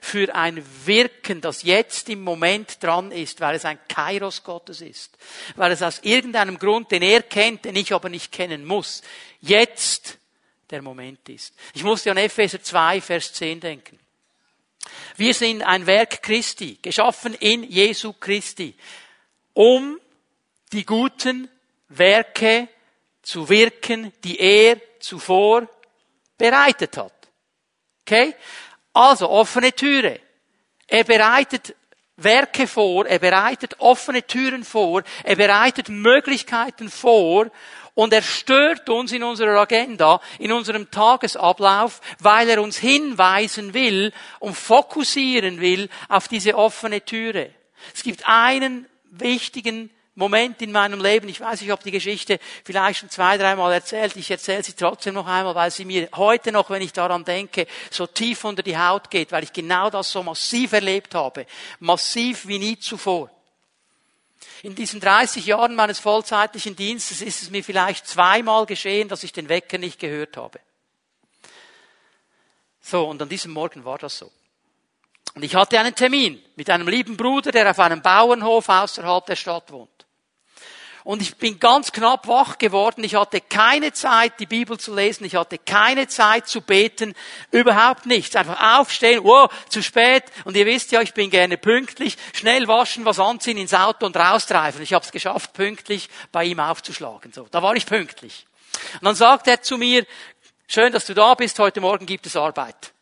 für ein Wirken, das jetzt im Moment dran ist, weil es ein Kairos Gottes ist. Weil es aus irgendeinem Grund, den er kennt, den ich aber nicht kennen muss, jetzt der Moment ist. Ich musste an Epheser 2, Vers 10 denken. Wir sind ein Werk Christi, geschaffen in Jesu Christi, um die guten Werke zu wirken, die er zuvor bereitet hat. Okay? Also offene Türe. Er bereitet Werke vor, er bereitet offene Türen vor, er bereitet Möglichkeiten vor und er stört uns in unserer Agenda, in unserem Tagesablauf, weil er uns hinweisen will und fokussieren will auf diese offene Türe. Es gibt einen wichtigen Moment in meinem Leben, ich weiß, ich habe die Geschichte vielleicht schon zwei, dreimal erzählt, ich erzähle sie trotzdem noch einmal, weil sie mir heute noch, wenn ich daran denke, so tief unter die Haut geht, weil ich genau das so massiv erlebt habe. Massiv wie nie zuvor. In diesen 30 Jahren meines vollzeitlichen Dienstes ist es mir vielleicht zweimal geschehen, dass ich den Wecker nicht gehört habe. So, und an diesem Morgen war das so. Und ich hatte einen Termin mit einem lieben Bruder, der auf einem Bauernhof außerhalb der Stadt wohnt. Und ich bin ganz knapp wach geworden. Ich hatte keine Zeit, die Bibel zu lesen. Ich hatte keine Zeit zu beten. Überhaupt nichts. Einfach aufstehen. Wow, zu spät. Und ihr wisst ja, ich bin gerne pünktlich. Schnell waschen, was anziehen, ins Auto und raustreifen. Ich habe es geschafft, pünktlich bei ihm aufzuschlagen. So, da war ich pünktlich. Und dann sagt er zu mir, schön, dass du da bist. Heute Morgen gibt es Arbeit.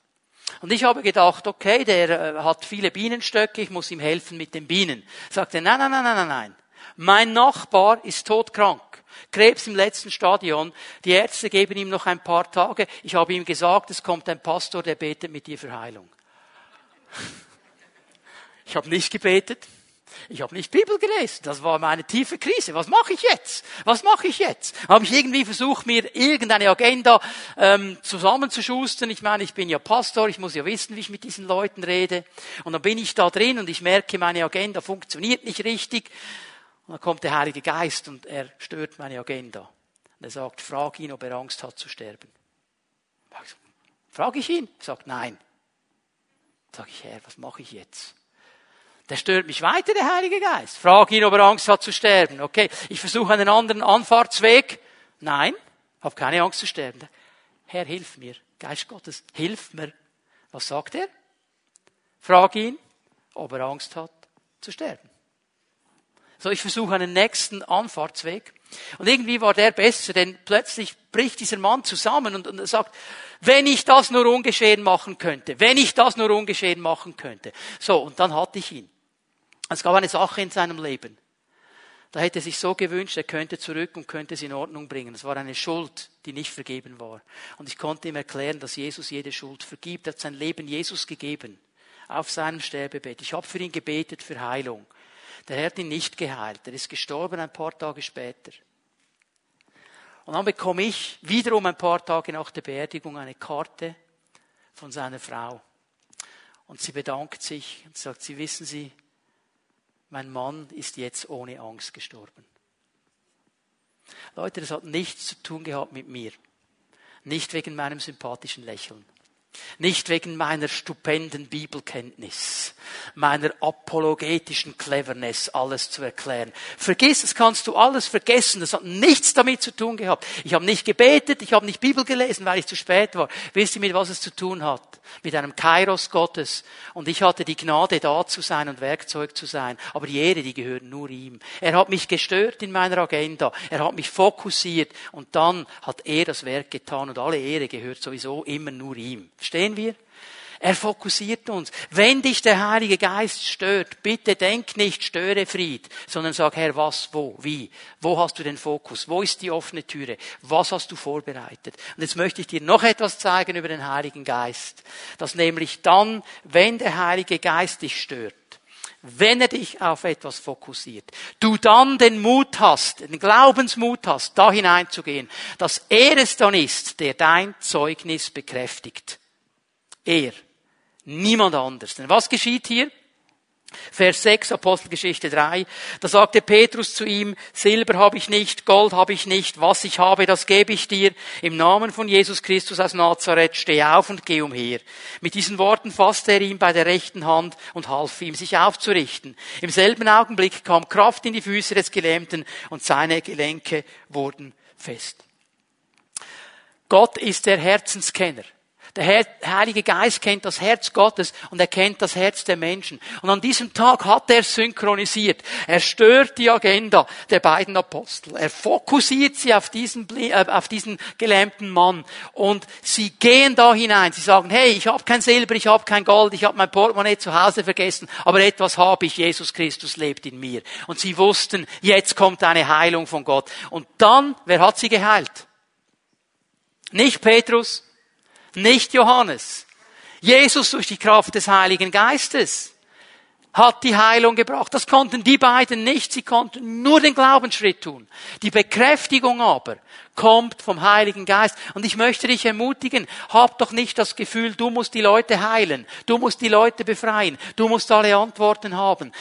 Und ich habe gedacht, okay, der äh, hat viele Bienenstöcke, ich muss ihm helfen mit den Bienen. Sagt er, nein, nein, nein, nein, nein. Mein Nachbar ist todkrank. Krebs im letzten Stadion. Die Ärzte geben ihm noch ein paar Tage. Ich habe ihm gesagt, es kommt ein Pastor, der betet mit dir für Heilung. Ich habe nicht gebetet. Ich habe nicht Bibel gelesen. Das war meine tiefe Krise. Was mache ich jetzt? Was mache ich jetzt? Habe ich irgendwie versucht, mir irgendeine Agenda ähm, zusammenzuschustern. Ich meine, ich bin ja Pastor, ich muss ja wissen, wie ich mit diesen Leuten rede. Und dann bin ich da drin und ich merke, meine Agenda funktioniert nicht richtig. Und dann kommt der Heilige Geist und er stört meine Agenda. Und er sagt, frag ihn, ob er Angst hat zu sterben. Frage ich ihn? Er sagt, nein. Sag ich, Herr, was mache ich jetzt? Der stört mich weiter, der Heilige Geist. Frag ihn, ob er Angst hat zu sterben. Okay, ich versuche einen anderen Anfahrtsweg. Nein, habe keine Angst zu sterben. Herr, hilf mir. Geist Gottes, hilf mir. Was sagt er? Frag ihn, ob er Angst hat zu sterben. So, ich versuche einen nächsten Anfahrtsweg. Und irgendwie war der besser, denn plötzlich bricht dieser Mann zusammen und, und er sagt, wenn ich das nur ungeschehen machen könnte, wenn ich das nur ungeschehen machen könnte. So, und dann hatte ich ihn. Es gab eine Sache in seinem Leben. Da hätte er sich so gewünscht, er könnte zurück und könnte es in Ordnung bringen. Es war eine Schuld, die nicht vergeben war. Und ich konnte ihm erklären, dass Jesus jede Schuld vergibt. Er hat sein Leben Jesus gegeben. Auf seinem Sterbebett. Ich habe für ihn gebetet für Heilung. Der Herr hat ihn nicht geheilt. Er ist gestorben ein paar Tage später. Und dann bekomme ich wiederum ein paar Tage nach der Beerdigung eine Karte von seiner Frau. Und sie bedankt sich und sagt, Sie wissen Sie, mein Mann ist jetzt ohne Angst gestorben. Leute, das hat nichts zu tun gehabt mit mir. Nicht wegen meinem sympathischen Lächeln. Nicht wegen meiner stupenden Bibelkenntnis, meiner apologetischen Cleverness, alles zu erklären. Vergiss, das kannst du alles vergessen. Das hat nichts damit zu tun gehabt. Ich habe nicht gebetet, ich habe nicht Bibel gelesen, weil ich zu spät war. Wisst ihr, mit was es zu tun hat? Mit einem Kairos Gottes. Und ich hatte die Gnade, da zu sein und Werkzeug zu sein. Aber die Ehre, die gehört nur ihm. Er hat mich gestört in meiner Agenda. Er hat mich fokussiert. Und dann hat er das Werk getan. Und alle Ehre gehört sowieso immer nur ihm. Verstehen wir? Er fokussiert uns. Wenn dich der Heilige Geist stört, bitte denk nicht störe Fried, sondern sag, Herr, was, wo, wie? Wo hast du den Fokus? Wo ist die offene Türe? Was hast du vorbereitet? Und jetzt möchte ich dir noch etwas zeigen über den Heiligen Geist. Dass nämlich dann, wenn der Heilige Geist dich stört, wenn er dich auf etwas fokussiert, du dann den Mut hast, den Glaubensmut hast, da hineinzugehen, dass er es dann ist, der dein Zeugnis bekräftigt. Er. Niemand anders. Denn was geschieht hier? Vers 6, Apostelgeschichte 3. Da sagte Petrus zu ihm, Silber habe ich nicht, Gold habe ich nicht, was ich habe, das gebe ich dir. Im Namen von Jesus Christus aus Nazareth, steh auf und geh umher. Mit diesen Worten fasste er ihn bei der rechten Hand und half ihm, sich aufzurichten. Im selben Augenblick kam Kraft in die Füße des Gelähmten und seine Gelenke wurden fest. Gott ist der Herzenskenner. Der Heilige Geist kennt das Herz Gottes und er kennt das Herz der Menschen. Und an diesem Tag hat er synchronisiert. Er stört die Agenda der beiden Apostel. Er fokussiert sie auf diesen, äh, auf diesen gelähmten Mann. Und sie gehen da hinein. Sie sagen, hey, ich habe kein Silber, ich habe kein Gold, ich habe mein Portemonnaie zu Hause vergessen, aber etwas habe ich. Jesus Christus lebt in mir. Und sie wussten, jetzt kommt eine Heilung von Gott. Und dann, wer hat sie geheilt? Nicht Petrus, nicht Johannes. Jesus durch die Kraft des Heiligen Geistes. hat die Heilung gebracht. Das konnten die beiden nicht. Sie konnten nur den Glaubensschritt tun. Die Bekräftigung aber kommt vom Heiligen Geist. Und ich möchte dich ermutigen, hab doch nicht das Gefühl, du musst die Leute heilen. Du musst die Leute befreien. Du musst alle Antworten haben.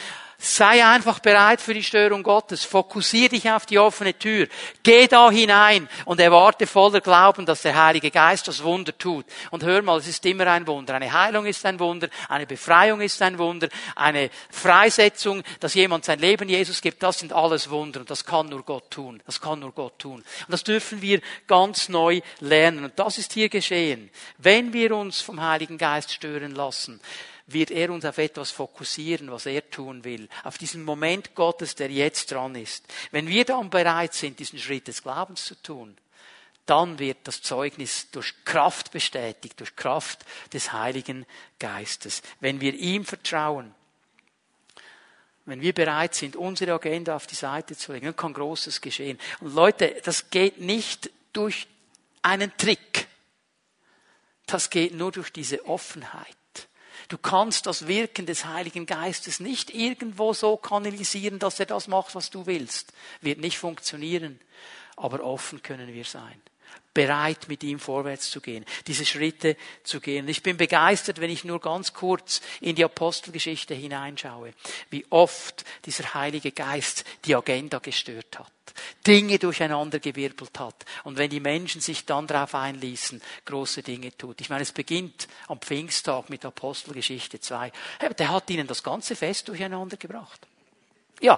Sei einfach bereit für die Störung Gottes. Fokussier dich auf die offene Tür. Geh da hinein und erwarte voller Glauben, dass der Heilige Geist das Wunder tut. Und hör mal, es ist immer ein Wunder. Eine Heilung ist ein Wunder, eine Befreiung ist ein Wunder, eine Freisetzung, dass jemand sein Leben Jesus gibt, das sind alles Wunder. Und das kann nur Gott tun. Das kann nur Gott tun. Und das dürfen wir ganz neu lernen. Und das ist hier geschehen. Wenn wir uns vom Heiligen Geist stören lassen, wird er uns auf etwas fokussieren, was er tun will. Auf diesen Moment Gottes, der jetzt dran ist. Wenn wir dann bereit sind, diesen Schritt des Glaubens zu tun, dann wird das Zeugnis durch Kraft bestätigt, durch Kraft des Heiligen Geistes. Wenn wir ihm vertrauen, wenn wir bereit sind, unsere Agenda auf die Seite zu legen, dann kann Großes geschehen. Und Leute, das geht nicht durch einen Trick. Das geht nur durch diese Offenheit. Du kannst das Wirken des Heiligen Geistes nicht irgendwo so kanalisieren, dass er das macht, was du willst. Wird nicht funktionieren. Aber offen können wir sein bereit, mit ihm vorwärts zu gehen, diese Schritte zu gehen. Ich bin begeistert, wenn ich nur ganz kurz in die Apostelgeschichte hineinschaue, wie oft dieser Heilige Geist die Agenda gestört hat, Dinge durcheinandergewirbelt hat und wenn die Menschen sich dann darauf einließen, große Dinge tut. Ich meine, es beginnt am Pfingsttag mit Apostelgeschichte 2. Der hat ihnen das ganze Fest durcheinander gebracht. Ja,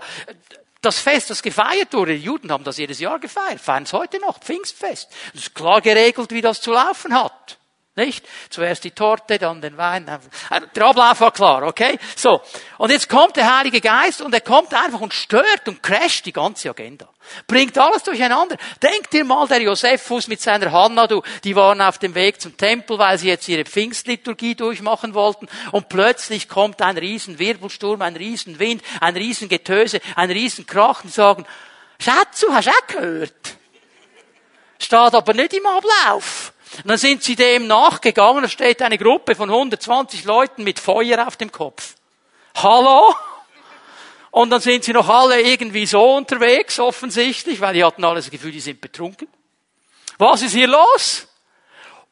das Fest, das gefeiert wurde, die Juden haben das jedes Jahr gefeiert, feiern es heute noch, Pfingstfest. Es ist klar geregelt, wie das zu laufen hat. Nicht? Zuerst die Torte, dann den Wein. Äh, der Ablauf war klar, okay? So. Und jetzt kommt der Heilige Geist und er kommt einfach und stört und crasht die ganze Agenda. Bringt alles durcheinander. Denk dir mal, der Josephus mit seiner Hanna, du, die waren auf dem Weg zum Tempel, weil sie jetzt ihre Pfingstliturgie durchmachen wollten. Und plötzlich kommt ein riesen Wirbelsturm, ein riesen Wind, ein riesen Getöse, ein riesen Krach und sagen, Schatzu, hast du auch gehört? Steht aber nicht im Ablauf. Und dann sind sie dem nachgegangen, da steht eine Gruppe von 120 Leuten mit Feuer auf dem Kopf. Hallo? Und dann sind sie noch alle irgendwie so unterwegs, offensichtlich, weil die hatten alle das Gefühl, die sind betrunken. Was ist hier los?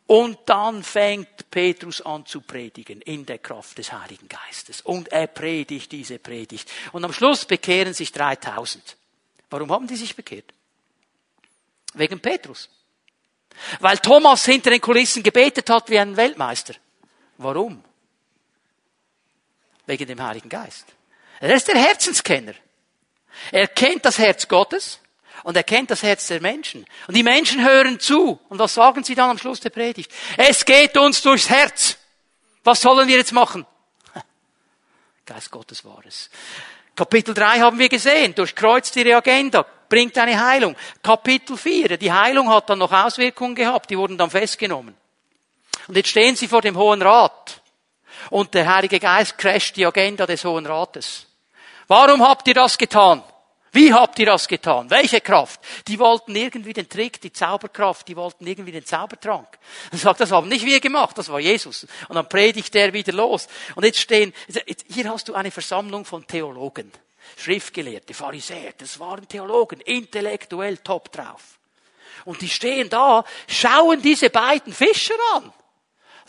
Und dann fängt Petrus an zu predigen in der Kraft des Heiligen Geistes. Und er predigt diese Predigt. Und am Schluss bekehren sich 3000. Warum haben die sich bekehrt? Wegen Petrus. Weil Thomas hinter den Kulissen gebetet hat wie ein Weltmeister. Warum? Wegen dem Heiligen Geist. Er ist der Herzenskenner. Er kennt das Herz Gottes und er kennt das Herz der Menschen. Und die Menschen hören zu. Und was sagen sie dann am Schluss der Predigt? Es geht uns durchs Herz. Was sollen wir jetzt machen? Geist Gottes war es. Kapitel 3 haben wir gesehen, durchkreuzt ihre Agenda, bringt eine Heilung. Kapitel 4, die Heilung hat dann noch Auswirkungen gehabt, die wurden dann festgenommen. Und jetzt stehen sie vor dem Hohen Rat. Und der Heilige Geist crasht die Agenda des Hohen Rates. Warum habt ihr das getan? Wie habt ihr das getan? Welche Kraft? Die wollten irgendwie den Trick, die Zauberkraft, die wollten irgendwie den Zaubertrank. Er sagt, das haben nicht wir gemacht, das war Jesus. Und dann predigt er wieder los. Und jetzt stehen, hier hast du eine Versammlung von Theologen, Schriftgelehrte, Pharisäer, das waren Theologen, intellektuell top drauf. Und die stehen da, schauen diese beiden Fischer an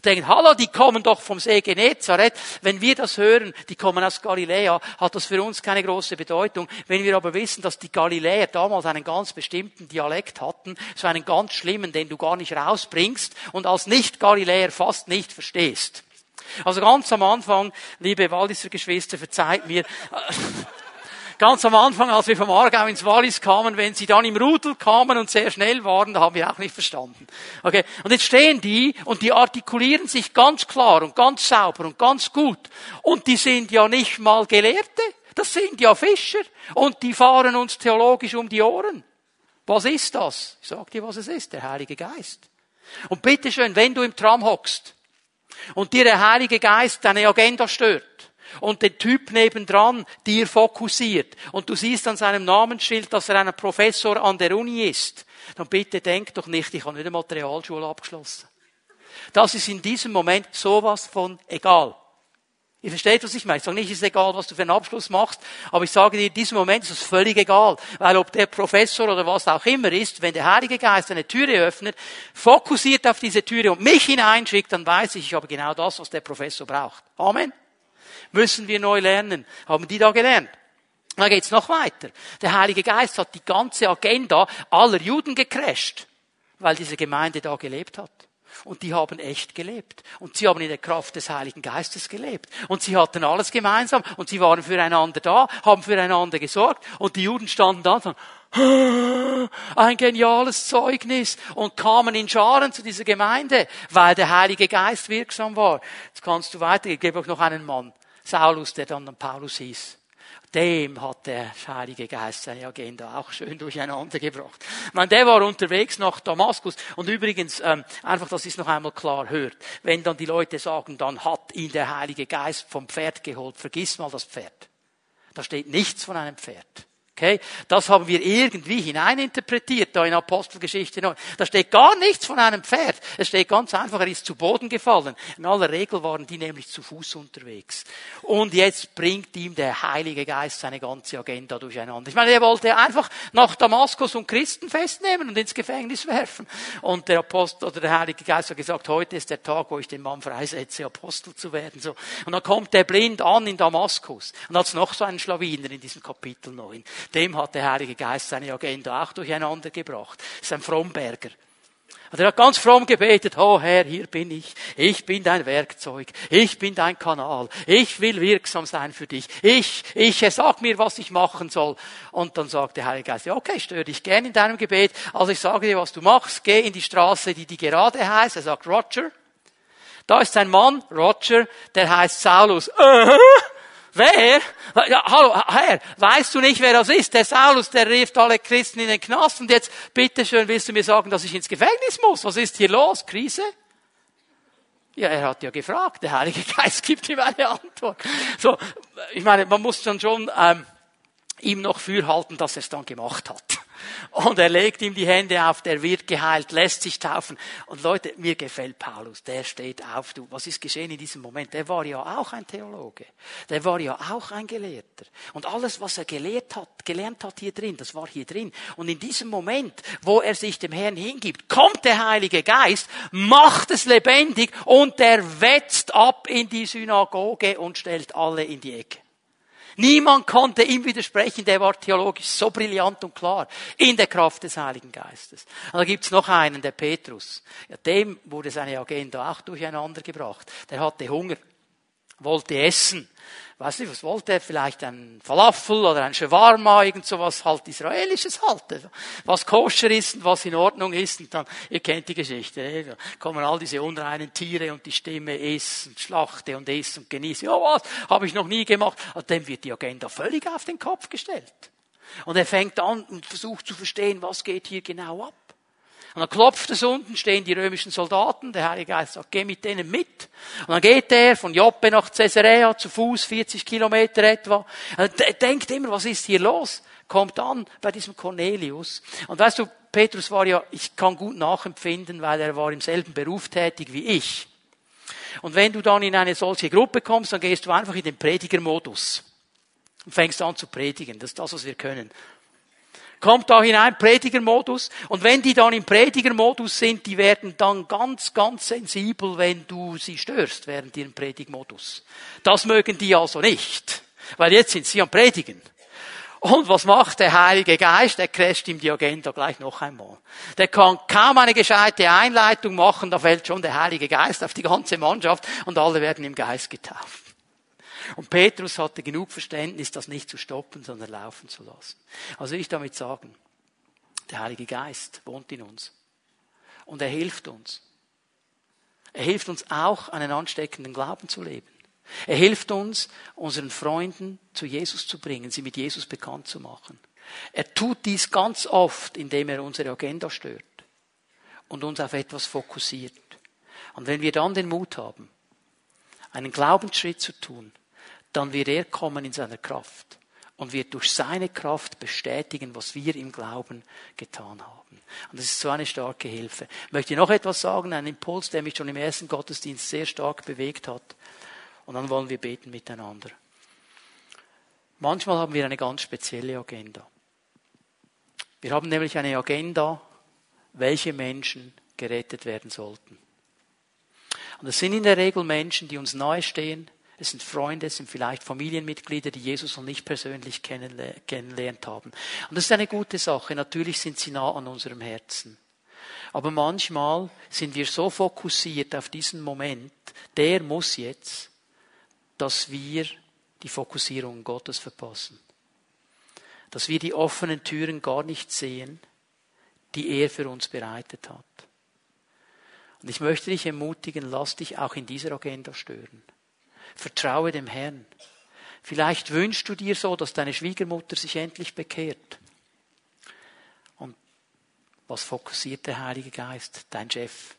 denken, hallo, die kommen doch vom See Genezareth. Wenn wir das hören, die kommen aus Galiläa, hat das für uns keine große Bedeutung. Wenn wir aber wissen, dass die Galiläer damals einen ganz bestimmten Dialekt hatten, so einen ganz schlimmen, den du gar nicht rausbringst und als Nicht-Galiläer fast nicht verstehst. Also ganz am Anfang, liebe Walliser Geschwister, verzeiht mir, Ganz am Anfang, als wir vom Aargau ins Wallis kamen, wenn sie dann im Rudel kamen und sehr schnell waren, da haben wir auch nicht verstanden. Okay. Und jetzt stehen die und die artikulieren sich ganz klar und ganz sauber und ganz gut. Und die sind ja nicht mal Gelehrte. Das sind ja Fischer. Und die fahren uns theologisch um die Ohren. Was ist das? Ich sag dir, was es ist. Der Heilige Geist. Und bitteschön, wenn du im Tram hockst und dir der Heilige Geist deine Agenda stört, und den Typ nebendran dir fokussiert und du siehst an seinem Namensschild, dass er ein Professor an der Uni ist, dann bitte denk doch nicht, ich habe nicht eine Materialschule abgeschlossen. Das ist in diesem Moment sowas von egal. Ihr versteht, was ich meine. Ich sage nicht, es ist egal, was du für einen Abschluss machst, aber ich sage dir, in diesem Moment ist es völlig egal. Weil ob der Professor oder was auch immer ist, wenn der Heilige Geist eine Türe öffnet, fokussiert auf diese Türe und mich hineinschickt, dann weiß ich, ich habe genau das, was der Professor braucht. Amen. Müssen wir neu lernen. Haben die da gelernt? Dann geht's noch weiter. Der Heilige Geist hat die ganze Agenda aller Juden gecrasht, weil diese Gemeinde da gelebt hat. Und die haben echt gelebt. Und sie haben in der Kraft des Heiligen Geistes gelebt. Und sie hatten alles gemeinsam. Und sie waren füreinander da, haben füreinander gesorgt. Und die Juden standen da und sagten, ein geniales Zeugnis und kamen in Scharen zu dieser Gemeinde, weil der Heilige Geist wirksam war. Jetzt kannst du weitergehen. Ich gebe auch noch einen Mann. Saulus, der dann Paulus hieß dem hat der Heilige Geist seine Agenda auch schön durcheinander gebracht. Ich meine, der war unterwegs nach Damaskus und übrigens, ähm, einfach, dass es noch einmal klar hört, wenn dann die Leute sagen, dann hat ihn der Heilige Geist vom Pferd geholt, vergiss mal das Pferd. Da steht nichts von einem Pferd. Okay? Das haben wir irgendwie hineininterpretiert, da in Apostelgeschichte 9. Da steht gar nichts von einem Pferd. Es steht ganz einfach, er ist zu Boden gefallen. In aller Regel waren die nämlich zu Fuß unterwegs. Und jetzt bringt ihm der Heilige Geist seine ganze Agenda durcheinander. Ich meine, er wollte einfach nach Damaskus und Christen festnehmen und ins Gefängnis werfen. Und der Apostel oder der Heilige Geist hat gesagt, heute ist der Tag, wo ich den Mann freisetze, Apostel zu werden. So. Und dann kommt der blind an in Damaskus. Und hat noch so einen Schlawiner in diesem Kapitel 9 dem hat der Heilige Geist seine Agenda auch durcheinander gebracht. Das ist ein Frommberger. Und er hat ganz fromm gebetet, oh Herr, hier bin ich. Ich bin dein Werkzeug. Ich bin dein Kanal. Ich will wirksam sein für dich. Ich, ich, sag mir, was ich machen soll. Und dann sagt der Heilige Geist, ja, okay, störe dich gern in deinem Gebet. Also ich sage dir, was du machst. Geh in die Straße, die die gerade heißt. Er sagt, Roger. Da ist ein Mann, Roger, der heißt Saulus. Wer? Ja, hallo, Herr, weißt du nicht, wer das ist? Der Saulus, der rief alle Christen in den Knast und jetzt, bitteschön, willst du mir sagen, dass ich ins Gefängnis muss? Was ist hier los? Krise? Ja, er hat ja gefragt. Der Heilige Geist gibt ihm eine Antwort. So, ich meine, man muss dann schon ähm, ihm noch fürhalten, dass er es dann gemacht hat. Und er legt ihm die Hände auf, der wird geheilt, lässt sich taufen. Und Leute, mir gefällt Paulus, der steht auf. Du, was ist geschehen in diesem Moment? Der war ja auch ein Theologe. Der war ja auch ein Gelehrter. Und alles, was er gelehrt hat, gelernt hat hier drin, das war hier drin. Und in diesem Moment, wo er sich dem Herrn hingibt, kommt der Heilige Geist, macht es lebendig und der wetzt ab in die Synagoge und stellt alle in die Ecke. Niemand konnte ihm widersprechen, der war theologisch so brillant und klar, in der Kraft des Heiligen Geistes. Und da gibt's noch einen, der Petrus. Ja, dem wurde seine Agenda auch durcheinander gebracht. Der hatte Hunger, wollte essen weiß nicht, was wollte er, vielleicht ein Falafel oder ein Shawarma, irgend sowas halt israelisches halt, was koscher ist und was in Ordnung ist und dann, ihr kennt die Geschichte, da kommen all diese unreinen Tiere und die Stimme isst und schlachte und isst und genieße, ja was, habe ich noch nie gemacht, und dem wird die Agenda völlig auf den Kopf gestellt. Und er fängt an und versucht zu verstehen, was geht hier genau ab. Und dann klopft es unten, stehen die römischen Soldaten, der Heilige Geist sagt, geh mit denen mit. Und dann geht er von Joppe nach Caesarea zu Fuß, 40 Kilometer etwa. Und denkt immer, was ist hier los? Kommt an bei diesem Cornelius. Und weißt du, Petrus war ja, ich kann gut nachempfinden, weil er war im selben Beruf tätig wie ich. Und wenn du dann in eine solche Gruppe kommst, dann gehst du einfach in den Predigermodus und fängst an zu predigen. Das ist das, was wir können kommt da hinein, Predigermodus. Und wenn die dann im Predigermodus sind, die werden dann ganz, ganz sensibel, wenn du sie störst während ihrem Predigmodus. Das mögen die also nicht. Weil jetzt sind sie am Predigen. Und was macht der Heilige Geist? Der crasht ihm die Agenda gleich noch einmal. Der kann kaum eine gescheite Einleitung machen, da fällt schon der Heilige Geist auf die ganze Mannschaft und alle werden im Geist getauft. Und Petrus hatte genug Verständnis, das nicht zu stoppen, sondern laufen zu lassen. Also ich damit sagen, der Heilige Geist wohnt in uns. Und er hilft uns. Er hilft uns auch, einen ansteckenden Glauben zu leben. Er hilft uns, unseren Freunden zu Jesus zu bringen, sie mit Jesus bekannt zu machen. Er tut dies ganz oft, indem er unsere Agenda stört und uns auf etwas fokussiert. Und wenn wir dann den Mut haben, einen Glaubensschritt zu tun, dann wird er kommen in seiner Kraft und wird durch seine Kraft bestätigen, was wir im Glauben getan haben. Und das ist so eine starke Hilfe. Ich möchte noch etwas sagen, ein Impuls, der mich schon im ersten Gottesdienst sehr stark bewegt hat. Und dann wollen wir beten miteinander. Manchmal haben wir eine ganz spezielle Agenda. Wir haben nämlich eine Agenda, welche Menschen gerettet werden sollten. Und das sind in der Regel Menschen, die uns nahestehen. Es sind Freunde, es sind vielleicht Familienmitglieder, die Jesus noch nicht persönlich kennengelernt haben. Und das ist eine gute Sache. Natürlich sind sie nah an unserem Herzen. Aber manchmal sind wir so fokussiert auf diesen Moment, der muss jetzt, dass wir die Fokussierung Gottes verpassen. Dass wir die offenen Türen gar nicht sehen, die er für uns bereitet hat. Und ich möchte dich ermutigen, lass dich auch in dieser Agenda stören. Vertraue dem Herrn. Vielleicht wünschst du dir so, dass deine Schwiegermutter sich endlich bekehrt. Und was fokussiert der Heilige Geist? Dein Chef.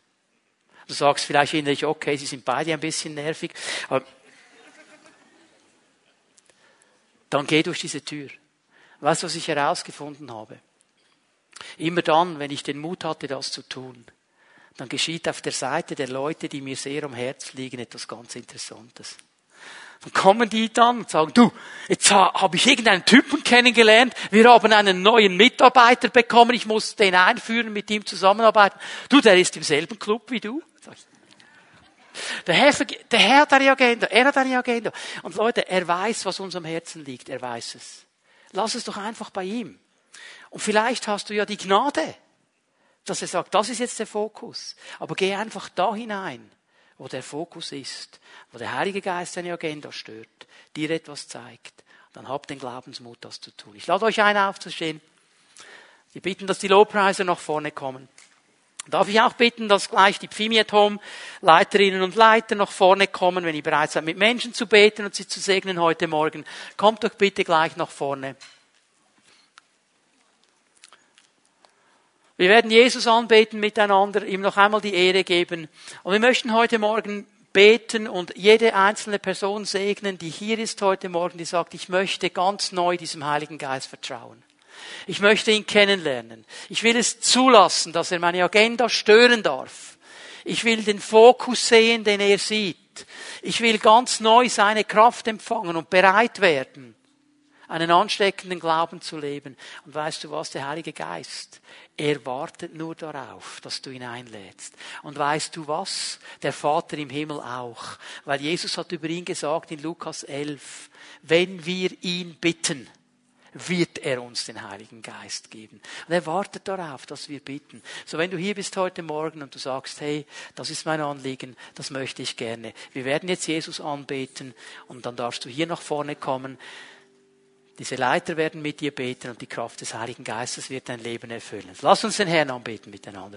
Du sagst vielleicht innerlich, okay, sie sind beide ein bisschen nervig, aber dann geh durch diese Tür. Weißt du, was ich herausgefunden habe? Immer dann, wenn ich den Mut hatte, das zu tun, dann geschieht auf der Seite der Leute, die mir sehr am Herz liegen, etwas ganz Interessantes. Dann kommen die dann und sagen, du, jetzt habe ich irgendeinen Typen kennengelernt, wir haben einen neuen Mitarbeiter bekommen, ich muss den einführen, mit ihm zusammenarbeiten. Du, der ist im selben Club wie du. Der Herr, der Herr hat eine Agenda, er hat eine Agenda. Und Leute, er weiß, was uns am Herzen liegt, er weiß es. Lass es doch einfach bei ihm. Und vielleicht hast du ja die Gnade, dass er sagt, das ist jetzt der Fokus. Aber geh einfach da hinein, wo der Fokus ist, wo der Heilige Geist seine Agenda stört, dir etwas zeigt. Dann habt den Glaubensmut, das zu tun. Ich lade euch ein, aufzustehen. Wir bitten, dass die Lobpreise nach vorne kommen. Darf ich auch bitten, dass gleich die Pfimiet-Home Leiterinnen und Leiter nach vorne kommen, wenn ihr bereit seid, mit Menschen zu beten und sie zu segnen heute Morgen. Kommt doch bitte gleich nach vorne. Wir werden Jesus anbeten miteinander, ihm noch einmal die Ehre geben. Und wir möchten heute Morgen beten und jede einzelne Person segnen, die hier ist heute Morgen, die sagt, ich möchte ganz neu diesem Heiligen Geist vertrauen. Ich möchte ihn kennenlernen. Ich will es zulassen, dass er meine Agenda stören darf. Ich will den Fokus sehen, den er sieht. Ich will ganz neu seine Kraft empfangen und bereit werden, einen ansteckenden Glauben zu leben. Und weißt du was, der Heilige Geist, er wartet nur darauf, dass du ihn einlädst. Und weißt du was? Der Vater im Himmel auch. Weil Jesus hat über ihn gesagt in Lukas 11, wenn wir ihn bitten, wird er uns den Heiligen Geist geben. Und er wartet darauf, dass wir bitten. So wenn du hier bist heute Morgen und du sagst, hey, das ist mein Anliegen, das möchte ich gerne. Wir werden jetzt Jesus anbeten und dann darfst du hier nach vorne kommen. Diese Leiter werden mit dir beten und die Kraft des Heiligen Geistes wird dein Leben erfüllen. Lass uns den Herrn anbeten miteinander.